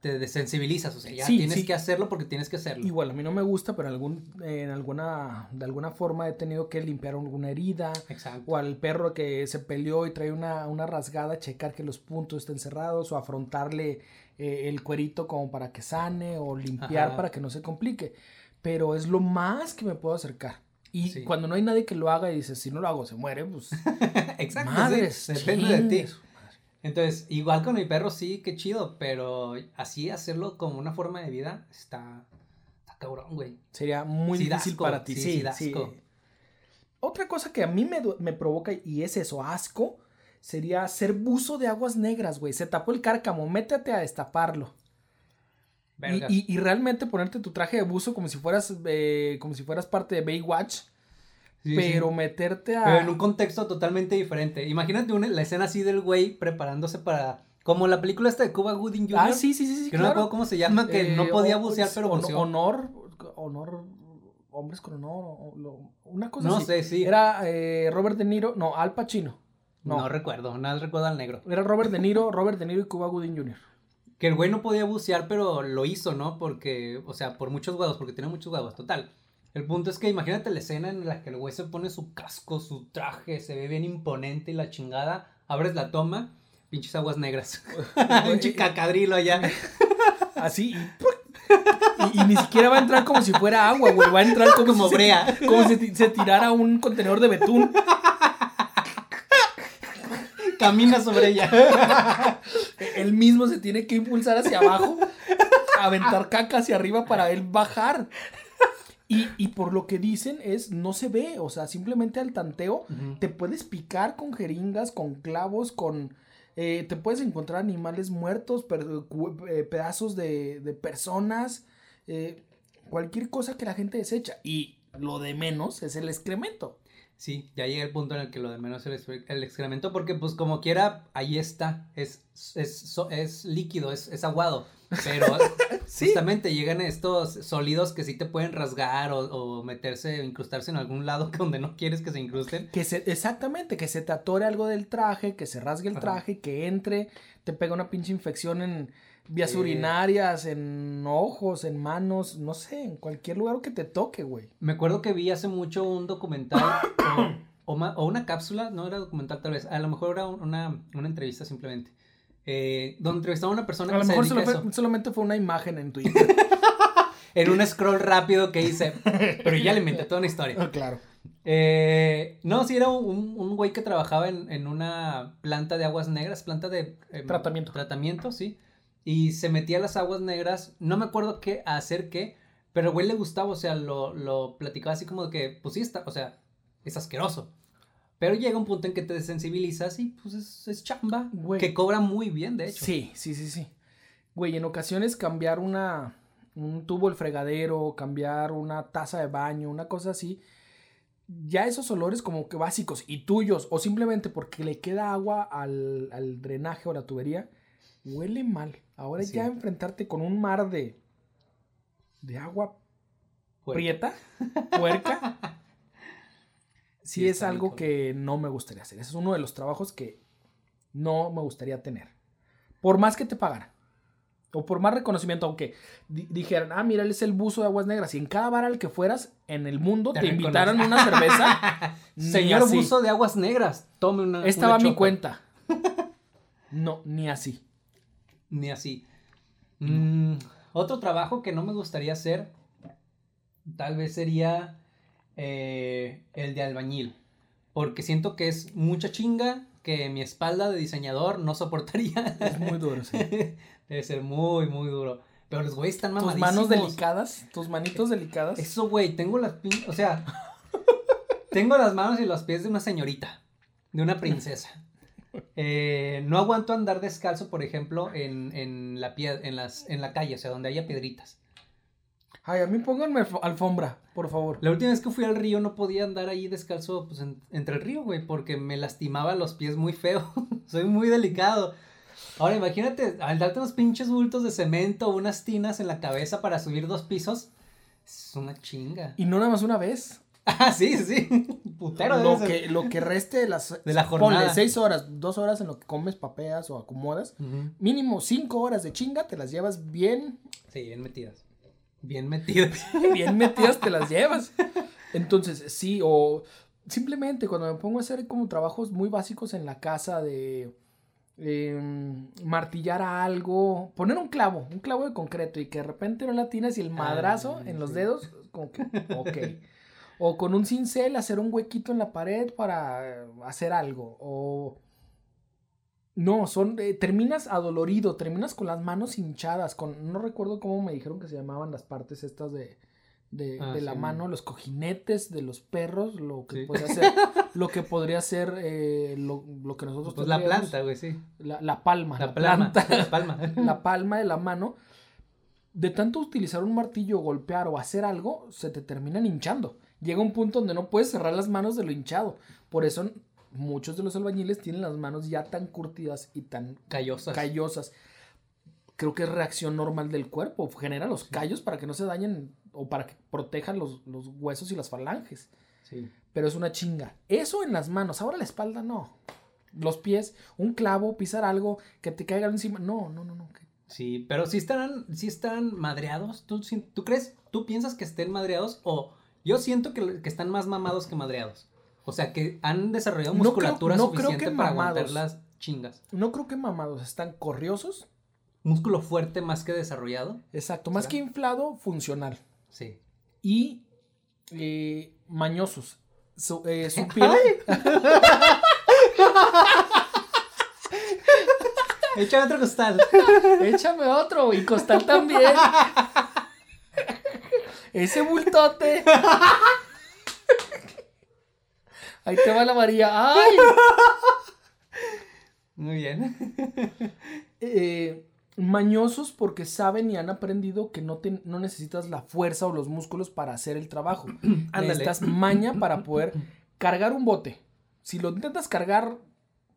te desensibilizas, o sea, ya Sí, tienes sí. que hacerlo porque tienes que hacerlo. Igual, a mí no me gusta, pero en, algún, en alguna, de alguna forma he tenido que limpiar alguna herida. Exacto. O al perro que se peleó y trae una, una rasgada, checar que los puntos estén cerrados. O afrontarle eh, el cuerito como para que sane. O limpiar Ajá. para que no se complique. Pero es lo más que me puedo acercar. Y Sí. cuando no hay nadie que lo haga y dices, si no lo hago, se muere, pues. (laughs) Exacto. sí, madres. depende de ti. Entonces, igual con mi perro sí, qué chido, pero así hacerlo como una forma de vida está, está cabrón, güey. Sería muy Sí difícil para ti. sí, Sí. Otra cosa que a mí me, me provoca y es eso, asco, sería ser buzo de aguas negras, güey. Se tapó el cárcamo, métete a destaparlo. Y, y- realmente ponerte tu traje de buzo como si fueras, eh, como si fueras parte de Baywatch, Sí, sí. pero meterte a... Pero en un contexto totalmente diferente. Imagínate una- la escena así del güey preparándose para... Como la película esta de Cuba Gooding Jr. Ah, sí, sí, sí, sí, Que no me claro. acuerdo cómo se llama, que Eh, no podía o- bucear, pero buceó. Honor, honor, hombres con honor, una cosa no así. sé, sí. Era eh, Robert De Niro, no, Al Pacino. No. No, recuerdo, nada recuerdo al negro. era Robert De Niro, Robert De Niro y Cuba Gooding Jr. Que el güey no podía bucear, pero lo hizo, ¿no? Porque, o sea, por muchos huevos, porque tiene muchos huevos, total. El punto es que imagínate la escena en la que el güey se pone su casco, su traje, se ve bien imponente y la chingada, abres la toma, pinches aguas negras. (laughs) (laughs) Pinche cacadrilo allá. (laughs) Así y, y, ni siquiera va a entrar como si fuera agua, güey. Va a entrar como, Como si se- brea. como si se tirara un contenedor de betún. Camina sobre ella. (laughs) Él mismo se tiene que impulsar hacia abajo, aventar caca hacia arriba para él bajar. Y, y por lo que dicen es, no se ve, o sea, simplemente al tanteo te puedes picar con jeringas, con clavos, con... eh, te puedes encontrar animales muertos, per- eh, pedazos de, de personas, eh, cualquier cosa que la gente desecha. Y lo de menos es el excremento. Sí, ya llega el punto en el que lo de menos es el, el excremento, porque pues como quiera, ahí está, es, es, so- es líquido, es, es aguado, pero (laughs) justamente llegan estos sólidos que sí te pueden rasgar o, o meterse, incrustarse en algún lado (laughs) donde no quieres que se incrusten. Que se, exactamente, que se te atore algo del traje, que se rasgue el Ajá. traje, que entre, te pega una pinche infección en vías urinarias, en ojos, en manos, no sé, en cualquier lugar que te toque, güey. Me acuerdo que vi hace mucho un documental (coughs) o, o una cápsula, no era documental tal vez, a lo mejor era un- una, una entrevista simplemente, eh, donde entrevistaba a una persona A que lo se mejor dedica solo a fue- eso. solamente fue una imagen en Twitter. (laughs) En un scroll rápido que hice, pero ya le inventé toda una historia. (laughs) Ah, claro. Eh, no, sí, era un, un güey que trabajaba en, en una planta de aguas negras, planta de... em, Tratamiento. Tratamiento, sí. Y se metía a las aguas negras, no me acuerdo qué, a hacer qué, pero güey le gustaba, o sea, lo, lo platicaba así como de que, pues sí, está, o sea, es asqueroso. Pero llega un punto en que te desensibilizas y pues es, es chamba, Güey. que cobra muy bien, de hecho. Sí, sí, sí, sí. Güey, en ocasiones cambiar una, un tubo del fregadero, cambiar una taza de baño, una cosa así, ya esos olores como que básicos y tuyos, o simplemente porque le queda agua al, al drenaje o la tubería, huele mal. Ahora Sí. ya enfrentarte con un mar de, de agua Puerco. prieta, puerca, (laughs) sí, Sí, es algo que no me gustaría hacer. Ese es uno de los trabajos que no me gustaría tener. Por más que te pagaran. O por más reconocimiento, aunque di- dijeran, ah, mira, él es el buzo de aguas negras. Y en cada bar al que fueras en el mundo te, Te invitaran una cerveza. (laughs) Señor así. buzo de aguas negras, tome una. Esta una va a mi cuenta. (laughs) No, ni así. Ni así. Mm, otro trabajo que no me gustaría hacer, tal vez sería eh, el de albañil. Porque siento que es mucha chinga que mi espalda de diseñador no soportaría. Es muy duro, sí. (laughs) Debe ser muy, muy duro. Pero los güeyes están Tus mamadísimos. manos delicadas, tus manitos delicadas. Eso, güey, tengo las pin- O sea, tengo las manos y los pies de una señorita, de una princesa. (laughs) Eh, no aguanto andar descalzo, por ejemplo, en, en la pie- en, las, en la calle, o sea, donde haya piedritas. Ay, a mí pónganme alf- alfombra, por favor. La última vez que fui al río no podía andar ahí descalzo pues, en- entre el río, güey, porque me lastimaba los pies muy feo. (laughs) Soy muy delicado. Ahora imagínate, al darte unos pinches bultos de cemento unas tinas en la cabeza para subir dos pisos, es una chinga. Y no nada más una vez. (laughs) Ah, sí, sí. Putero lo, debe ser. que, lo que reste de las De la ponle jornada. seis horas, dos horas en lo que comes, papeas o acomodas. Mínimo cinco horas de chinga, te las llevas bien, Sí, bien metidas. Bien metidas. (laughs) bien metidas, te las llevas. Entonces, sí, o simplemente cuando me pongo a hacer como trabajos muy básicos en la casa de em, martillar algo, poner un clavo, un clavo de concreto y que de repente no la tienes y el madrazo Ah, en los dedos, como que, ok. (laughs) O con un cincel hacer un huequito en la pared para hacer algo. O. No, son. eh, terminas adolorido, terminas con las manos hinchadas. Con. No recuerdo cómo me dijeron que se llamaban las partes estas de. De, Ah, de la sí. mano, los cojinetes de los perros, lo que Sí. podría ser, (laughs) lo que podría ser eh, lo, lo que nosotros Pues la planta, güey, sí. la, la palma, La, planta, (laughs) La palma. (laughs) la palma de la mano, de tanto utilizar un martillo, golpear o hacer algo, se te terminan hinchando. Llega un punto donde no puedes cerrar las manos de lo hinchado. Por eso muchos de los albañiles tienen las manos ya tan curtidas y tan Callosas. callosas. Creo que es reacción normal del cuerpo. Genera los callos para que no se dañen o para que protejan los, los huesos y las falanges. Sí. Pero es una chinga. Eso en las manos. Ahora la espalda no. Los pies, un clavo, pisar algo, que te caiga encima. No, no, no, no. Sí, pero sí estarán, sí están madreados. ¿Tú, sí- ¿Tú crees? ¿Tú piensas que estén madreados? O yo siento que, que están más mamados que madreados. O sea, que han desarrollado No creo- musculatura no creo suficiente que para mamados. aguantar las, chingas. No creo que mamados, están corriosos. Músculo fuerte más que desarrollado. Exacto, más ¿Será? que inflado, funcional. Sí. Y eh, mañosos. Su, eh, (laughs) su piel. Echa (laughs) otro costal. Échame otro y costal también. (laughs) Ese bultote. Ahí te va la María. ¡Ay! Muy bien. Eh, mañosos porque saben y han aprendido que no, te- no necesitas la fuerza o los músculos para hacer el trabajo. (clears throat) Necesitas maña para poder cargar un bote. Si lo intentas cargar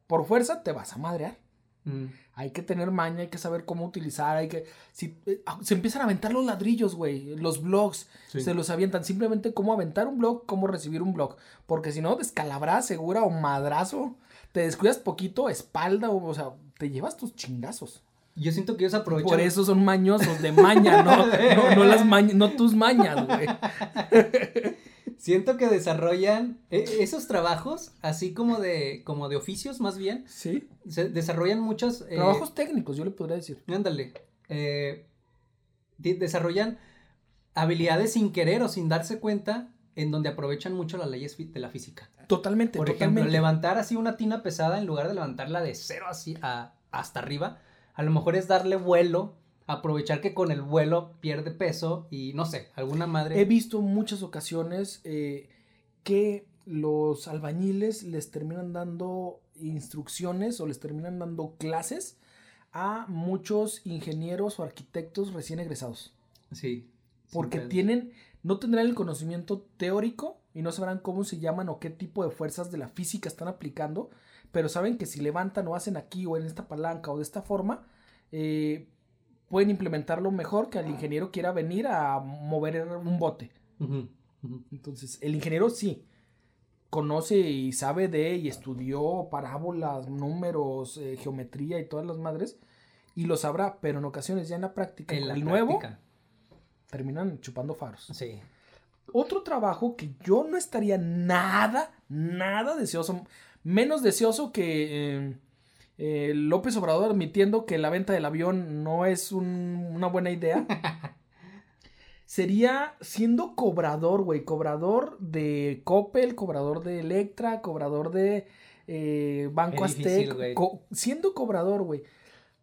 por fuerza, te vas a madrear. Mm, Hay que tener maña, hay que saber cómo utilizar, hay que... Si, eh, ah, se empiezan a aventar los ladrillos, güey, los blogs, Sí. se los avientan. Simplemente cómo aventar un blog, cómo recibir un blog. Porque si no, descalabrada segura o madrazo, te descuidas poquito, espalda, o, o sea, te llevas tus chingazos. Yo siento que ellos aprovechan. Por eso son mañosos, de maña, no, no, no las mañas, no tus mañas, güey. (laughs) Siento que desarrollan eh, esos trabajos, así como de, como de oficios más bien, Sí. se desarrollan muchos... eh, Trabajos técnicos, yo le podría decir. Ándale. eh, de- desarrollan habilidades sin querer o sin darse cuenta en donde aprovechan mucho las leyes de la física. Totalmente, Por ejemplo, totalmente. levantar así una tina pesada en lugar de levantarla de cero así a- hasta arriba, a lo mejor es darle vuelo, aprovechar que con el vuelo pierde peso y no sé, alguna madre. He visto muchas ocasiones eh, que los albañiles les terminan dando instrucciones o les terminan dando clases a muchos ingenieros o arquitectos recién egresados. Sí. Porque tienen, no tendrán el conocimiento teórico y no sabrán cómo se llaman o qué tipo de fuerzas de la física están aplicando, pero saben que si levantan o hacen aquí o en esta palanca o de esta forma, eh, pueden implementarlo mejor que el ingeniero quiera venir a mover un bote. Entonces, el ingeniero sí conoce y sabe de y estudió parábolas, números, eh, geometría y todas las madres y lo sabrá, pero en ocasiones ya en la práctica, En la el nuevo, práctica. terminan chupando faros. Sí. Otro trabajo que yo no estaría nada, nada deseoso, menos deseoso que eh, eh, López Obrador admitiendo que la venta del avión no es un- una buena idea. (laughs) Sería siendo cobrador, güey, cobrador de Coppel, cobrador de Electra, cobrador de eh, Banco difícil, Aztec, co- siendo cobrador, güey,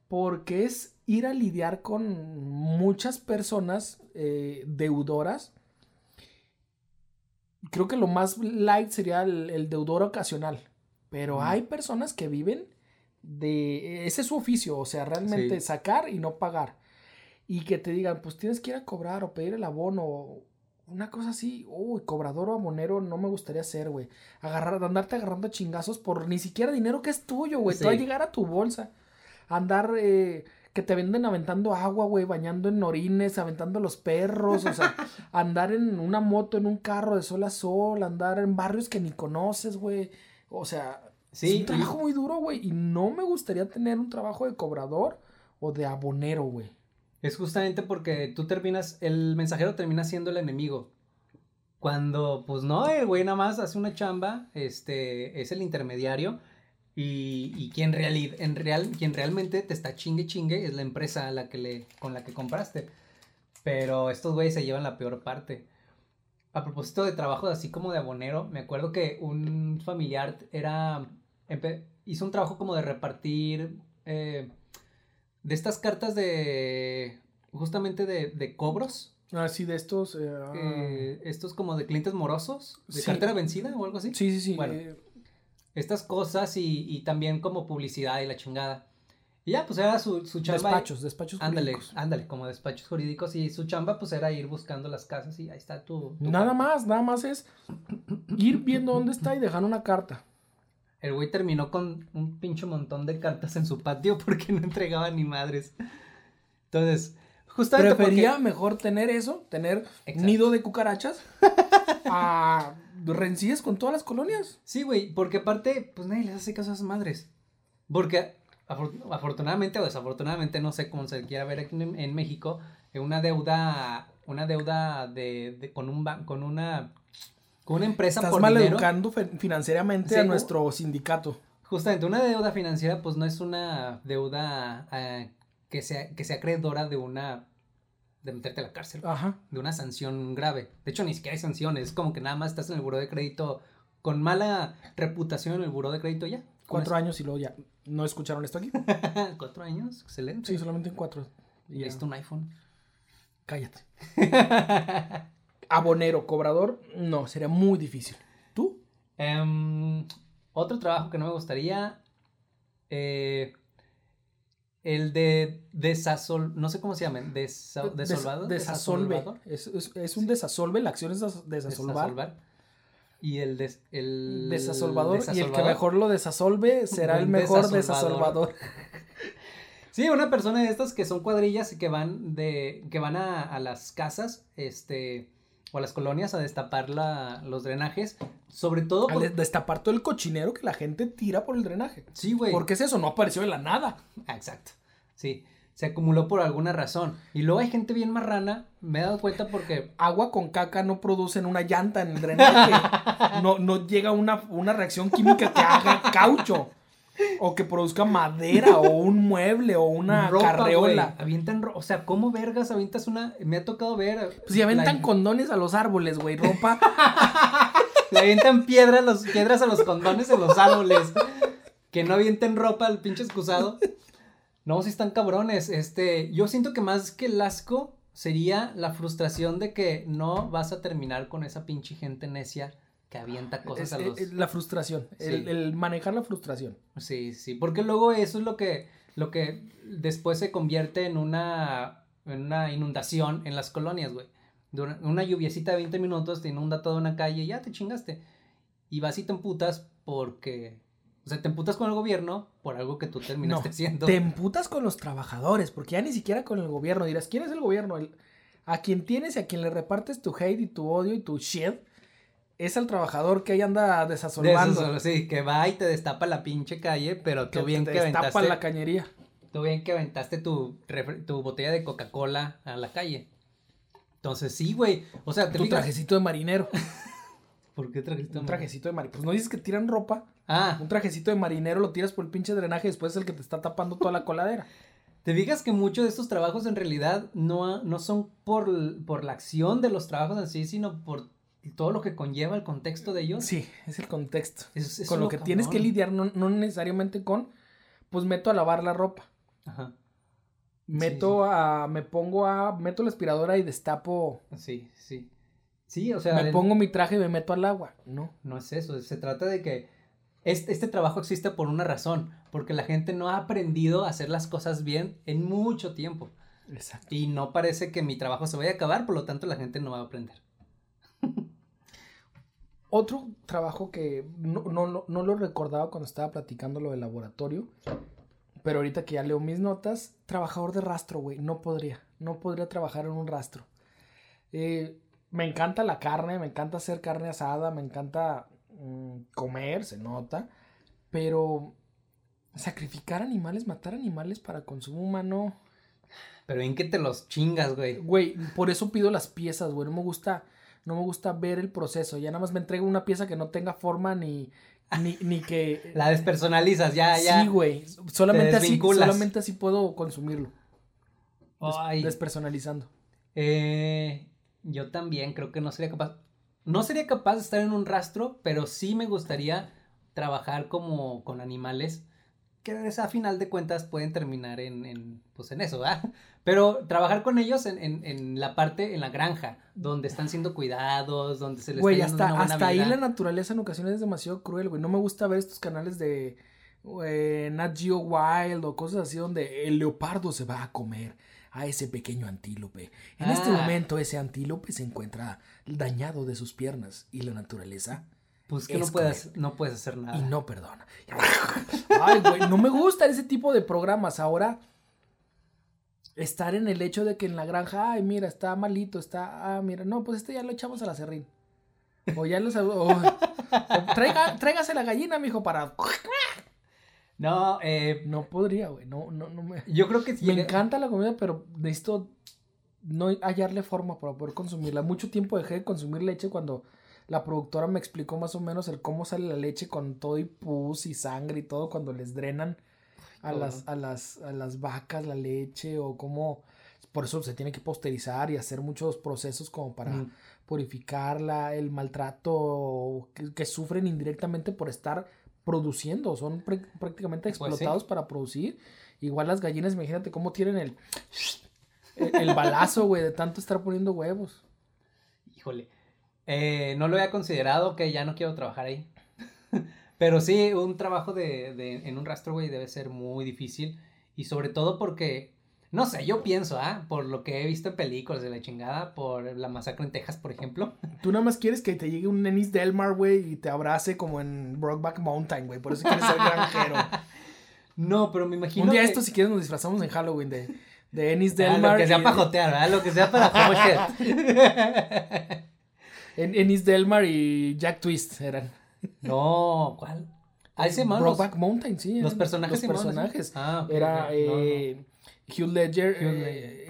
porque es ir a lidiar con muchas personas eh, deudoras. Creo que lo más light sería el, el deudor ocasional, pero Mm. hay personas que viven de ese es su oficio, o sea, realmente Sí. sacar y no pagar. Y que te digan, pues tienes que ir a cobrar o pedir el abono, una cosa así, uy, cobrador o abonero no me gustaría ser, güey. Agarrar, andarte agarrando chingazos por ni siquiera dinero que es tuyo, güey. Te va a Sí. llegar a tu bolsa. Andar, eh, que te venden aventando agua, güey, bañando en orines, aventando los perros, o sea, (laughs) andar en una moto, en un carro de sol a sol, andar en barrios que ni conoces, güey. O sea, Sí, es un trabajo muy duro, güey. Y no me gustaría tener un trabajo de cobrador o de abonero, güey. Es justamente porque tú terminas, el mensajero termina siendo el enemigo. Cuando, pues no, el güey nada más hace una chamba, este, es el intermediario. Y, y quien, reali- en real, quien realmente te está chingue chingue es la empresa a la que le, con la que compraste. Pero estos güeyes se llevan la peor parte. A propósito de trabajos así como de abonero, me acuerdo que un familiar era, hizo un trabajo como de repartir eh, de estas cartas de, justamente de, de cobros, Así de estos. eh, ah. eh, estos como de clientes morosos, de Sí. cartera vencida o algo así. sí, sí, sí. bueno. eh, Estas cosas y, y también como publicidad y la chingada. Y ya, pues era su, su chamba. despachos, despachos. Ándale, jurídicos. ándale, como despachos jurídicos y su chamba pues era ir buscando las casas y ahí está tu... tu Nada carta. más, nada más es ir viendo dónde está y dejar una carta. El güey terminó con un pinche montón de cartas en su patio (laughs) porque no entregaba ni madres. Entonces, justamente Prefería porque- mejor tener eso, tener Exacto. nido de cucarachas, (laughs) a rencillas con todas las colonias. Sí, güey, porque aparte, pues nadie les hace caso a esas madres. Porque afor- afortunadamente o desafortunadamente, no sé cómo se quiera ver aquí en, en México, eh, una deuda, una deuda de, de- con un ban- con una, con una empresa Estás por mal dinero. educando financieramente Sí, a nuestro sindicato. Justamente, una deuda financiera, pues no es una deuda eh, que, sea, que sea acreedora de una. de meterte a la cárcel. Ajá. De una sanción grave. De hecho, ni siquiera hay sanciones. Es como que nada más estás en el buró de crédito con mala reputación en el buró de crédito ya. Cuatro años y luego ya. ¿No escucharon esto aquí? (laughs) Cuatro años, excelente. Sí, solamente en cuatro. Y está un iPhone. Cállate. (laughs) Abonero, cobrador, no, sería muy difícil. ¿Tú? Em, otro trabajo que no me gustaría. eh, el de desasol. No sé cómo se llaman. Desa, Des- desolvado. Desasolve. desasolvador, Es, es- es un desasolve, la acción es des- desasolvar. desasolvar. Y el, des, el Desasolvador, y el que mejor lo desasolve será el mejor desasolvador. desasolvador. (laughs) Sí, una persona de estas que son cuadrillas y que van de. que van a, a las casas, este. O a las colonias a destapar la, los drenajes. Sobre todo por- destapar todo el cochinero que la gente tira por el drenaje. Sí, güey. Porque es eso, no apareció de la nada. Ah, exacto. Sí. Se acumuló por alguna razón. Y luego hay gente bien marrana. Me he dado cuenta porque. Agua con caca no producen una llanta en el drenaje. (laughs) No, no llega una, una reacción química que haga caucho. O que produzca madera o un mueble o una ropa, carreola. Avientan ro- O sea, ¿cómo vergas avientas una. Me ha tocado ver. Pues si aventan la- condones a los árboles, güey, ropa. (laughs) Le avientan piedras, los, piedras a los condones en los árboles. Que no avienten ropa al pinche excusado. No, si están cabrones. Este, yo siento que más que el asco sería la frustración de que no vas a terminar con esa pinche gente necia que avienta cosas Es- a los. eh, la frustración, el, Sí. el manejar la frustración. Sí, sí, porque luego eso es lo que, lo que después se convierte en una, en una inundación en las colonias, güey. Una lluviecita de 20 minutos te inunda toda una calle y ya te chingaste. Y vas y te emputas porque, o sea, te emputas con el gobierno por algo que tú terminaste No, haciendo. Te emputas con los trabajadores, porque ya ni siquiera con el gobierno. Dirás, ¿quién es el gobierno? El- a quien tienes y a quien le repartes tu hate y tu odio y tu shit es al trabajador que ahí anda desasolvando. sí, que va y te destapa la pinche calle, pero que tú bien te que destapa aventaste, la cañería. tú bien que aventaste tu, tu botella de Coca-Cola a la calle. Entonces, sí, güey. O sea, te Tu fijas- trajecito de marinero. (laughs) ¿Por qué trajiste Un trajecito de marinero. Pues no dices que tiran ropa. Ah, Un trajecito de marinero lo tiras por el pinche drenaje y después es el que te está tapando toda la coladera. (laughs) ¿te fijas que muchos de estos trabajos en realidad no, no son por, por la acción de los trabajos en sí, sino por todo lo que conlleva el contexto de ellos? Sí, es el contexto. Es- es con lo lo que tienes que lidiar, no, no necesariamente con, pues meto a lavar la ropa. Ajá. Meto a, me pongo a, meto la aspiradora y destapo, Sí, sí. Sí, o sea, me el- pongo mi traje y me meto al agua. No. no es eso. Se trata de que este, este trabajo existe por una razón, porque la gente no ha aprendido a hacer las cosas bien en mucho tiempo. Exacto. Y no parece que mi trabajo se vaya a acabar, por lo tanto la gente no va a aprender. Otro trabajo que no, no, no, no lo recordaba cuando estaba platicando lo del laboratorio, pero ahorita que ya leo mis notas, trabajador de rastro, güey, no podría, no podría trabajar en un rastro. Eh, me encanta la carne, me encanta hacer carne asada, me encanta mm, comer, se nota, pero sacrificar animales, matar animales para consumo humano, Pero en que te los chingas, güey. Güey, por eso pido las piezas, güey. No me gusta, no me gusta ver el proceso. Ya nada más me entrego una pieza que no tenga forma ni, ni, (laughs) ni que. La despersonalizas, ya, ya. Sí, güey. Solamente así, solamente así puedo consumirlo. Ay. despersonalizando. Eh, yo también creo que no sería capaz. No sería capaz de estar en un rastro, pero sí me gustaría trabajar como con animales que a final de cuentas pueden terminar en, en, pues en eso, ¿verdad? (laughs) Pero trabajar con ellos en, en, en la parte, en la granja, donde están siendo cuidados, donde se les Güey, hasta, una hasta ahí la naturaleza en ocasiones es demasiado cruel, güey. No me gusta ver estos canales de eh, Nat Geo Wild o cosas así donde el leopardo se va a comer a ese pequeño antílope. En este Ah. momento ese antílope se encuentra dañado de sus piernas y la naturaleza Pues que no es puedes, no puedes hacer nada. y no perdona. (laughs) Ay, güey, no me gusta ese tipo de programas. Ahora, estar en el hecho de que en la granja, ay, mira, está malito, está, ah, mira, no, pues este ya lo echamos a la serrín. O ya los, o, o traiga, tráigase la gallina, mijo, para... (laughs) No, eh, No podría, güey, no, no, no me... yo creo que Me llega- encanta la comida, pero necesito no hallarle forma para poder consumirla. Mucho tiempo dejé de consumir leche cuando la productora me explicó más o menos el cómo sale la leche con todo y pus y sangre y todo cuando les drenan a las, a las, a las vacas la leche o cómo por eso se tiene que posterizar y hacer muchos procesos como para Mm. purificarla, el maltrato que, que sufren indirectamente por estar produciendo, son prá- prácticamente Pues sí. explotados para producir. Igual las gallinas, imagínate cómo tienen el, el, el balazo, güey, de tanto estar poniendo huevos. Híjole. Eh, no lo había considerado que ya no quiero trabajar ahí. (laughs) Pero sí, un trabajo de, de- en un rastro, güey, debe ser muy difícil. Y sobre todo porque, no sé, yo pienso, ¿ah? Por lo que he visto en películas de la chingada, por la masacre en Texas, por ejemplo. (laughs) Tú nada más quieres que te llegue un Nenis Delmar, güey, y te abrace como en Brokeback Mountain, güey. Por eso quieres ser granjero. (laughs) No, pero me imagino un día que- esto, si quieres, nos disfrazamos en Halloween de, de Ennis Ah, Delmar. lo que sea y- para jotear, ¿verdad? Lo que sea para joder. En- Ennis Delmar y Jack Twist eran. no, ¿cuál? Ah, ese man, los, Brokeback Mountain, sí. los personajes. Los personajes. Ah, Era. No, no. eh, Hugh Ledger.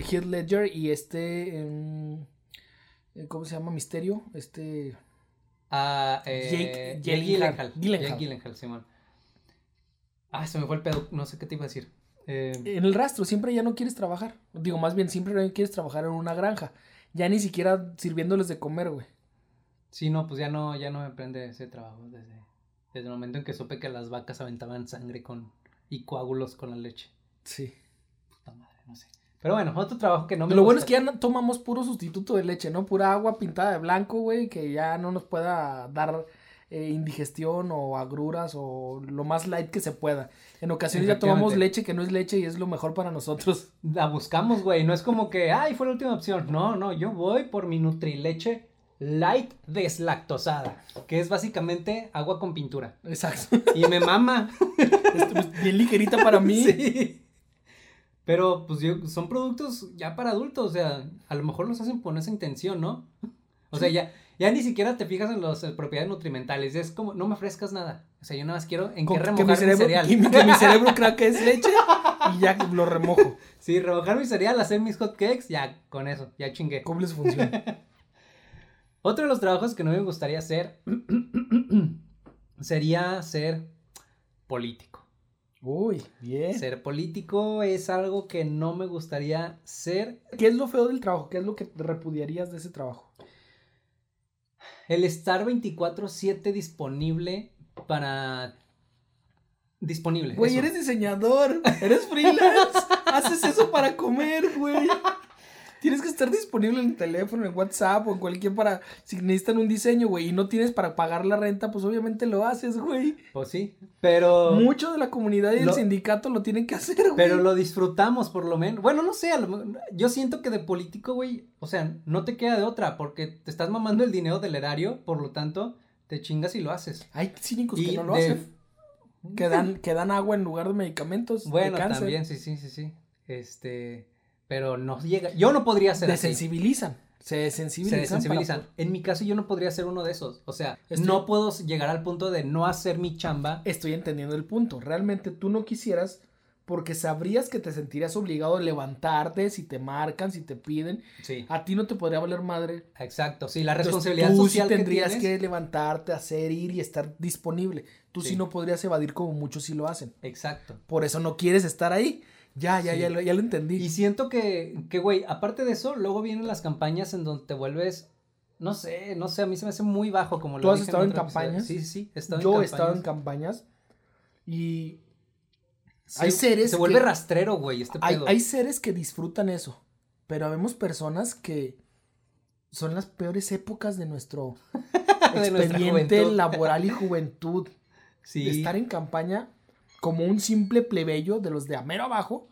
Hugh eh, Ledger y este. em, eh, ¿Cómo se llama? Misterio. Este. Ah, Jake Jake Gyllenhaal. Gyllenhaal. Jake Gyllenhaal, Simón. Ah, se me fue el pedo. No sé qué te iba a decir. Eh, En el rastro, siempre ya no quieres trabajar. Digo, más bien, siempre no quieres trabajar en una granja. Ya ni siquiera sirviéndoles de comer, güey. Sí, no, pues ya no, ya no me prende ese trabajo desde, desde el momento en que supe que las vacas aventaban sangre con y coágulos con la leche. Sí. Puta madre, no sé. Pero bueno, otro trabajo que no me Lo bueno es que ya no tomamos puro sustituto de leche, ¿no? Pura agua pintada de blanco, güey, que ya no nos pueda dar eh, indigestión o agruras o lo más light que se pueda. En ocasiones ya tomamos leche que no es leche y es lo mejor para nosotros. La buscamos, güey. No es como que, ay, fue la última opción. No, no, yo voy por mi Nutrileche light deslactosada. Que es básicamente agua con pintura. Exacto. Y me mama. (laughs) Esto es bien ligerita para mí. Sí. Pero, pues, yo, son productos ya para adultos. O sea, a lo mejor los hacen con esa intención, ¿no? O sea, ya, ya ni siquiera te fijas en las propiedades nutrimentales. Es como, no me ofrezcas nada. O sea, yo nada más quiero en Con- qué que, mi remojar mi cerebro, cereal. que mi- que mi (laughs) cerebro crea que es leche y ya lo remojo. Sí, remojar mi cereal, hacer mis hot cakes, ya, con eso, ya chingué. Cumple su función. (laughs) Otro de los trabajos que no me gustaría hacer (clears throat) sería ser político. Uy, bien. Ser político es algo que no me gustaría ser. ¿Qué es lo feo del trabajo? ¿Qué es lo que repudiarías de ese trabajo? El estar 24/7 disponible para... Disponible. Güey, eso. eres diseñador, eres freelance, (laughs) haces eso para comer, güey. Tienes que estar disponible en el teléfono, en WhatsApp o en cualquier para... Si necesitan un diseño, güey, y no tienes para pagar la renta, pues obviamente lo haces, güey. Pues sí, pero... Mucho de la comunidad y el Lo- sindicato lo tienen que hacer, güey. Pero lo disfrutamos por lo menos. Bueno, no sé, a lo mejor- yo siento que de político, güey, o sea, no te queda de otra porque te estás mamando el dinero del erario, por lo tanto, te chingas y lo haces. Hay cínicos Y que no lo de- hacen. Que dan, que dan agua en lugar de medicamentos. Bueno, también, sí, sí, sí, sí. Este, pero no llega. Yo no podría ser. Desensibilizan. Se Se desensibilizan. desensibilizan. para- En mi caso, yo no podría ser uno de esos. O sea, Estoy- no puedo llegar al punto de no hacer mi chamba. Estoy entendiendo el punto. Realmente tú no quisieras porque sabrías que te sentirías obligado a levantarte si te marcan, si te piden. Sí, A ti no te podría valer madre. exacto. Sí, la Entonces, responsabilidad tú social sí tendrías que levantarte, hacer, ir y estar disponible. Tú sí. Sí. no podrías evadir como muchos sí lo hacen. Exacto. Por eso no quieres estar ahí. Ya, ya, Sí. ya, lo, ya lo entendí. Y siento que, que, güey, aparte de eso, luego vienen las campañas en donde te vuelves, no sé, no sé, a mí se me hace muy bajo como ¿Tú lo has dije estado en campañas? Sí, sí, sí, he estado Yo en he estado en campañas. y Sí, hay seres Se vuelve que- rastrero, güey, este hay, pedo. hay seres que disfrutan eso. Pero vemos personas que son las peores épocas de nuestro (laughs) expediente laboral y juventud. sí. Estar en campaña como un simple plebeyo de los de a mero abajo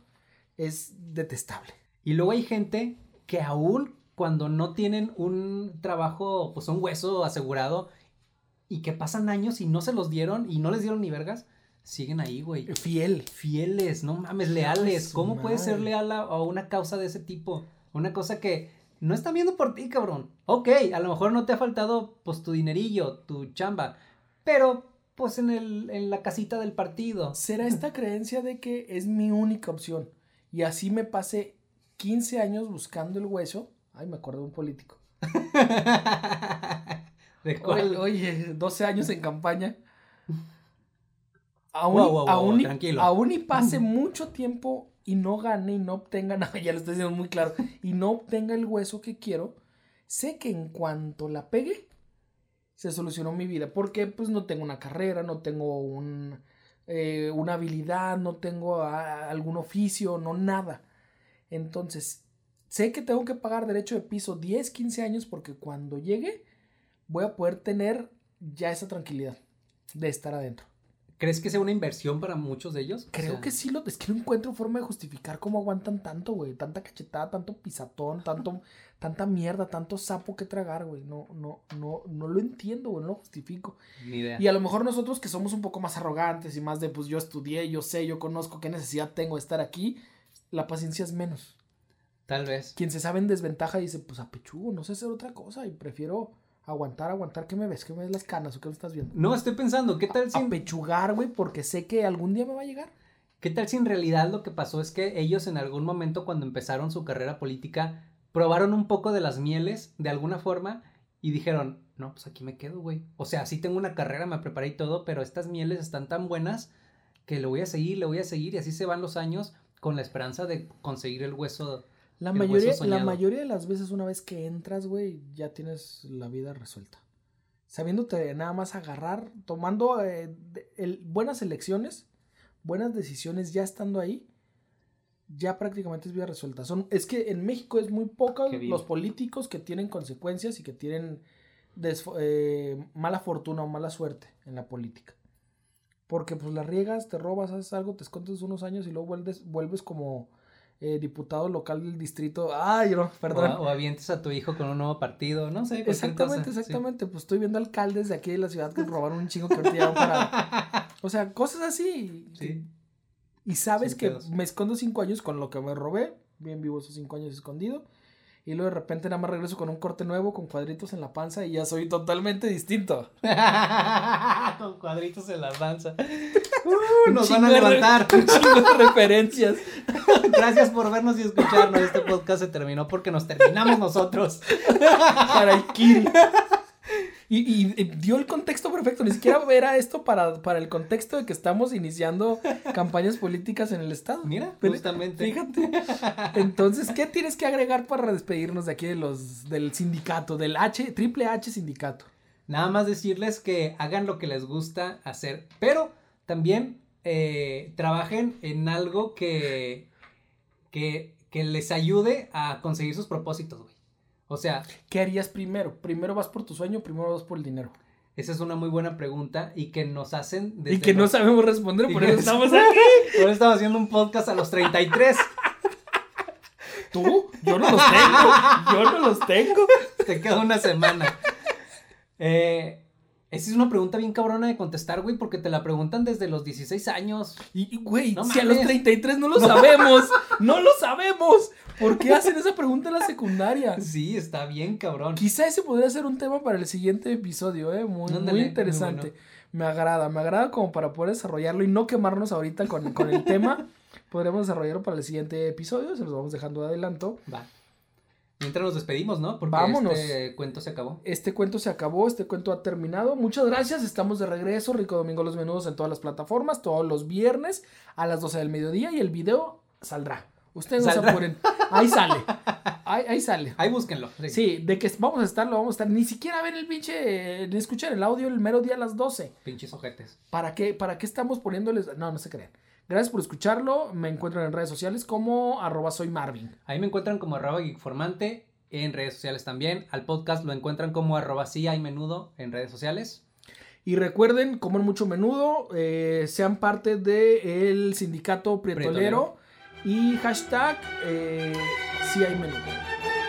es detestable. Y luego hay gente que aún cuando no tienen un trabajo, pues un hueso asegurado, y que pasan años y no se los dieron y no les dieron ni vergas, siguen ahí, güey. Fiel. Fieles, no mames, leales. ¿Cómo puedes ser leal a, a una causa de ese tipo? Una cosa que no están viendo por ti, cabrón. Ok, a lo mejor no te ha faltado, pues, tu dinerillo, tu chamba, pero, pues, en, el, en la casita del partido. Será esta creencia de que es mi única opción. Y así me pasé 15 años buscando el hueso. Ay, me acuerdo de un político. (laughs) ¿De cuál? Oye, 12 años en campaña. Aún, Wow, wow, wow, aún, tranquilo. aún y pase (laughs) mucho tiempo y no gane y no obtenga nada, (laughs) ya lo estoy diciendo muy claro, y no obtenga el hueso que quiero, sé que en cuanto la pegue, se solucionó mi vida. Porque pues no tengo una carrera, no tengo un, eh, una habilidad, no tengo algún oficio, no nada. Entonces, sé que tengo que pagar derecho de piso 10, 15 años porque cuando llegue voy a poder tener ya esa tranquilidad de estar adentro. ¿Crees que sea una inversión para muchos de ellos? O Creo sea, que sí, lo, es que no encuentro forma de justificar cómo aguantan tanto, güey. Tanta cachetada, tanto pisatón, tanto, tanta mierda, tanto sapo que tragar, güey. No, no, no, no lo entiendo, güey, no lo justifico. Ni idea. Y a lo mejor nosotros que somos un poco más arrogantes y más de, pues yo estudié, yo sé, yo conozco qué necesidad tengo de estar aquí, la paciencia es menos. Tal vez. Quien se sabe en desventaja dice, pues apechugo, no sé hacer otra cosa y prefiero aguantar, aguantar. ¿Qué me ves? ¿Qué me ves las canas o qué me estás viendo? No, estoy pensando, ¿qué tal si, Apechugar, güey, porque sé que algún día me va a llegar. qué tal si en realidad lo que pasó es que ellos en algún momento cuando empezaron su carrera política probaron un poco de las mieles de alguna forma y dijeron, no, pues aquí me quedo, güey. O sea, sí tengo una carrera, me preparé y todo, pero estas mieles están tan buenas que le voy a seguir, le voy a seguir y así se van los años con la esperanza de conseguir el hueso. La El mayoría, hueso la mayoría de las veces una vez que entras, güey, ya tienes la vida resuelta. Sabiéndote nada más agarrar, tomando eh, el- buenas elecciones, buenas decisiones, ya estando ahí, ya prácticamente es vida resuelta. Son, es que en México es muy bien. los políticos que tienen consecuencias y que tienen eh, mala fortuna o mala suerte en la política. Porque pues la riegas, te robas, haces algo, te escondes unos años y luego vuelves, vuelves como eh, diputado local del distrito. Ay, no, perdón. o avientes a tu hijo con un nuevo partido, no sé. Exactamente, cosa, sí. exactamente. Pues estoy viendo alcaldes de aquí de la ciudad que (laughs) robaron un chingo que ahorita para. (laughs) O sea, cosas así. Sí. Y sabes Sin que pedos. me escondo cinco años con lo que me robé. Bien vivo esos cinco años escondido. Y luego de repente nada más regreso con un corte nuevo, con cuadritos en la panza y ya soy totalmente distinto. (laughs) Con cuadritos en la panza. (laughs) Uh, nos van a levantar. (laughs) Un chingo de referencias. Gracias por vernos y escucharnos. Este podcast se terminó porque nos terminamos nosotros. para el Kiri. Y, y- y dio el contexto perfecto, ni siquiera (laughs) era esto para, para el contexto de que estamos iniciando campañas políticas en el estado. Mira, justamente. Fíjate. Entonces, ¿qué tienes que agregar para despedirnos de aquí de los del sindicato, del H, triple H sindicato? Nada más decirles que hagan lo que les gusta hacer, pero también eh, trabajen en algo que, que, que les ayude a conseguir sus propósitos, güey. O sea, ¿Qué harías primero? ¿Primero vas por tu sueño o primero vas por el dinero? esa es una muy buena pregunta y que nos hacen y desde que no sabemos responder, (laughs) y por eso estamos aquí. (laughs) Por eso estamos haciendo un podcast a los 33. ¿Tú? Yo no los tengo. Yo no los tengo. (laughs) Te queda una semana. Eh, esa es una pregunta bien cabrona de contestar, güey, porque te la preguntan desde los 16 años. Y, y, güey, No si a los mames. 33 no lo sabemos, no lo sabemos. ¿Por qué hacen esa pregunta en la secundaria? (laughs) Sí, está bien cabrón. Quizá ese podría ser un tema para el siguiente episodio, ¿eh? Muy, Ándale, muy muy interesante. bueno. Me agrada, me agrada como para poder desarrollarlo y no quemarnos ahorita con, con el tema. (laughs) Podremos desarrollarlo para el siguiente episodio, se los vamos dejando de adelanto. Va. Mientras nos despedimos, ¿no? Porque Vámonos. este cuento se acabó. Este cuento se acabó, este cuento ha terminado. Muchas gracias, estamos de regreso. Rico Domingo Los Menudos en todas las plataformas, todos los viernes a las 12 del mediodía y el video saldrá. Ustedes no se apuren. Ahí sale. Ahí, ahí sale. Ahí búsquenlo. Sí, de que vamos a estar, lo vamos a estar. Ni siquiera ver el pinche, ni escuchar el audio el mero día a las 12. Pinches ojetes. ¿Para qué, ¿Para qué estamos poniéndoles? No, no se crean. Gracias por escucharlo. Me encuentran en redes sociales como arroba soy Marvin. Ahí me encuentran como arroba geekformante en redes sociales también. Al podcast lo encuentran como arroba sí hay menudo en redes sociales. Y recuerden, coman mucho menudo, eh, sean parte del sindicato prietolero, y hashtag eh, si hay menudo.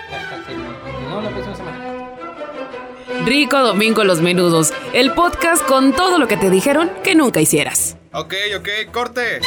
Hashtag sí hay menudo. Nos vemos la próxima semana. Rico Domingo Los Menudos, el podcast con todo lo que te dijeron que nunca hicieras. Ok, ok, corte.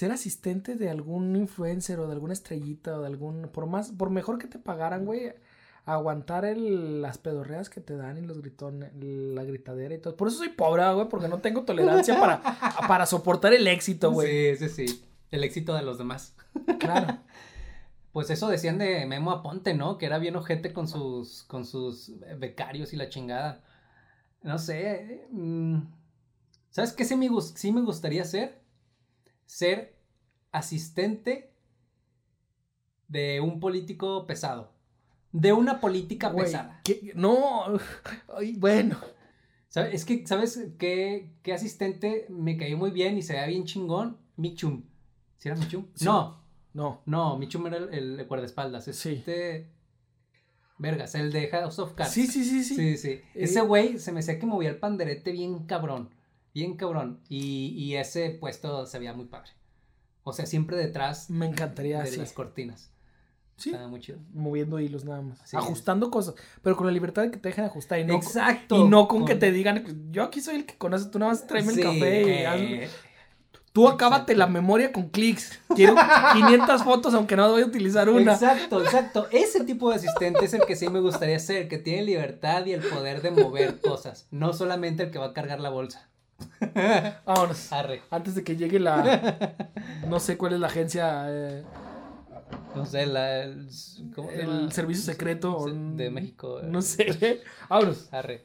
Ser asistente de algún influencer o de alguna estrellita o de algún. Por más, por mejor que te pagaran, güey. aguantar el, las pedorreas que te dan y los gritones, la gritadera y todo. Por eso soy pobre, güey, porque no tengo tolerancia para, (laughs) para soportar el éxito, güey. Sí, sí, sí. El éxito de los demás. Claro. (laughs) Pues eso decían de Memo Aponte, ¿no? Que era bien ojete con sus, con sus becarios y la chingada. No sé. mm, ¿Sabes qué sí me, sí me gustaría ser? Ser asistente de un político pesado. De una política pesada. ¿qué? No, (laughs) ay, bueno. Es que, ¿sabes qué, qué asistente me cayó muy bien y se veía bien chingón? Michum. ¿Sí era Michum? Sí. No, No. no, Michum era el, el guardaespaldas. Sí. Este. Vergas, el de House of Cards. Sí, sí, sí, sí. Sí, sí. Eh, Ese güey se me hacía que movía el panderete bien cabrón. Bien cabrón. Y, y ese puesto se veía muy padre. O sea, siempre detrás Me encantaría de las cortinas. Sí. Estaba muy chido. Moviendo hilos nada más. Así Ajustando cosas. Pero con la libertad de que te dejen ajustar y no, Exacto. y no con que te digan, yo aquí soy el que conoce, tú nada más tráeme Sí, el café. y eh, hazlo". Tú acábate la memoria con clics. Quiero (laughs) 500 fotos aunque no voy a utilizar una. Exacto, exacto. Ese tipo de asistente es el que sí me gustaría ser, que tiene libertad y el poder de mover cosas, no solamente el que va a cargar la bolsa. (laughs) Vámonos. Arre. Antes de que llegue la... No sé cuál es la agencia... eh, No sé, la, el, ¿cómo se el llama? servicio secreto. o- de México. eh. No sé. Vámonos. Arre.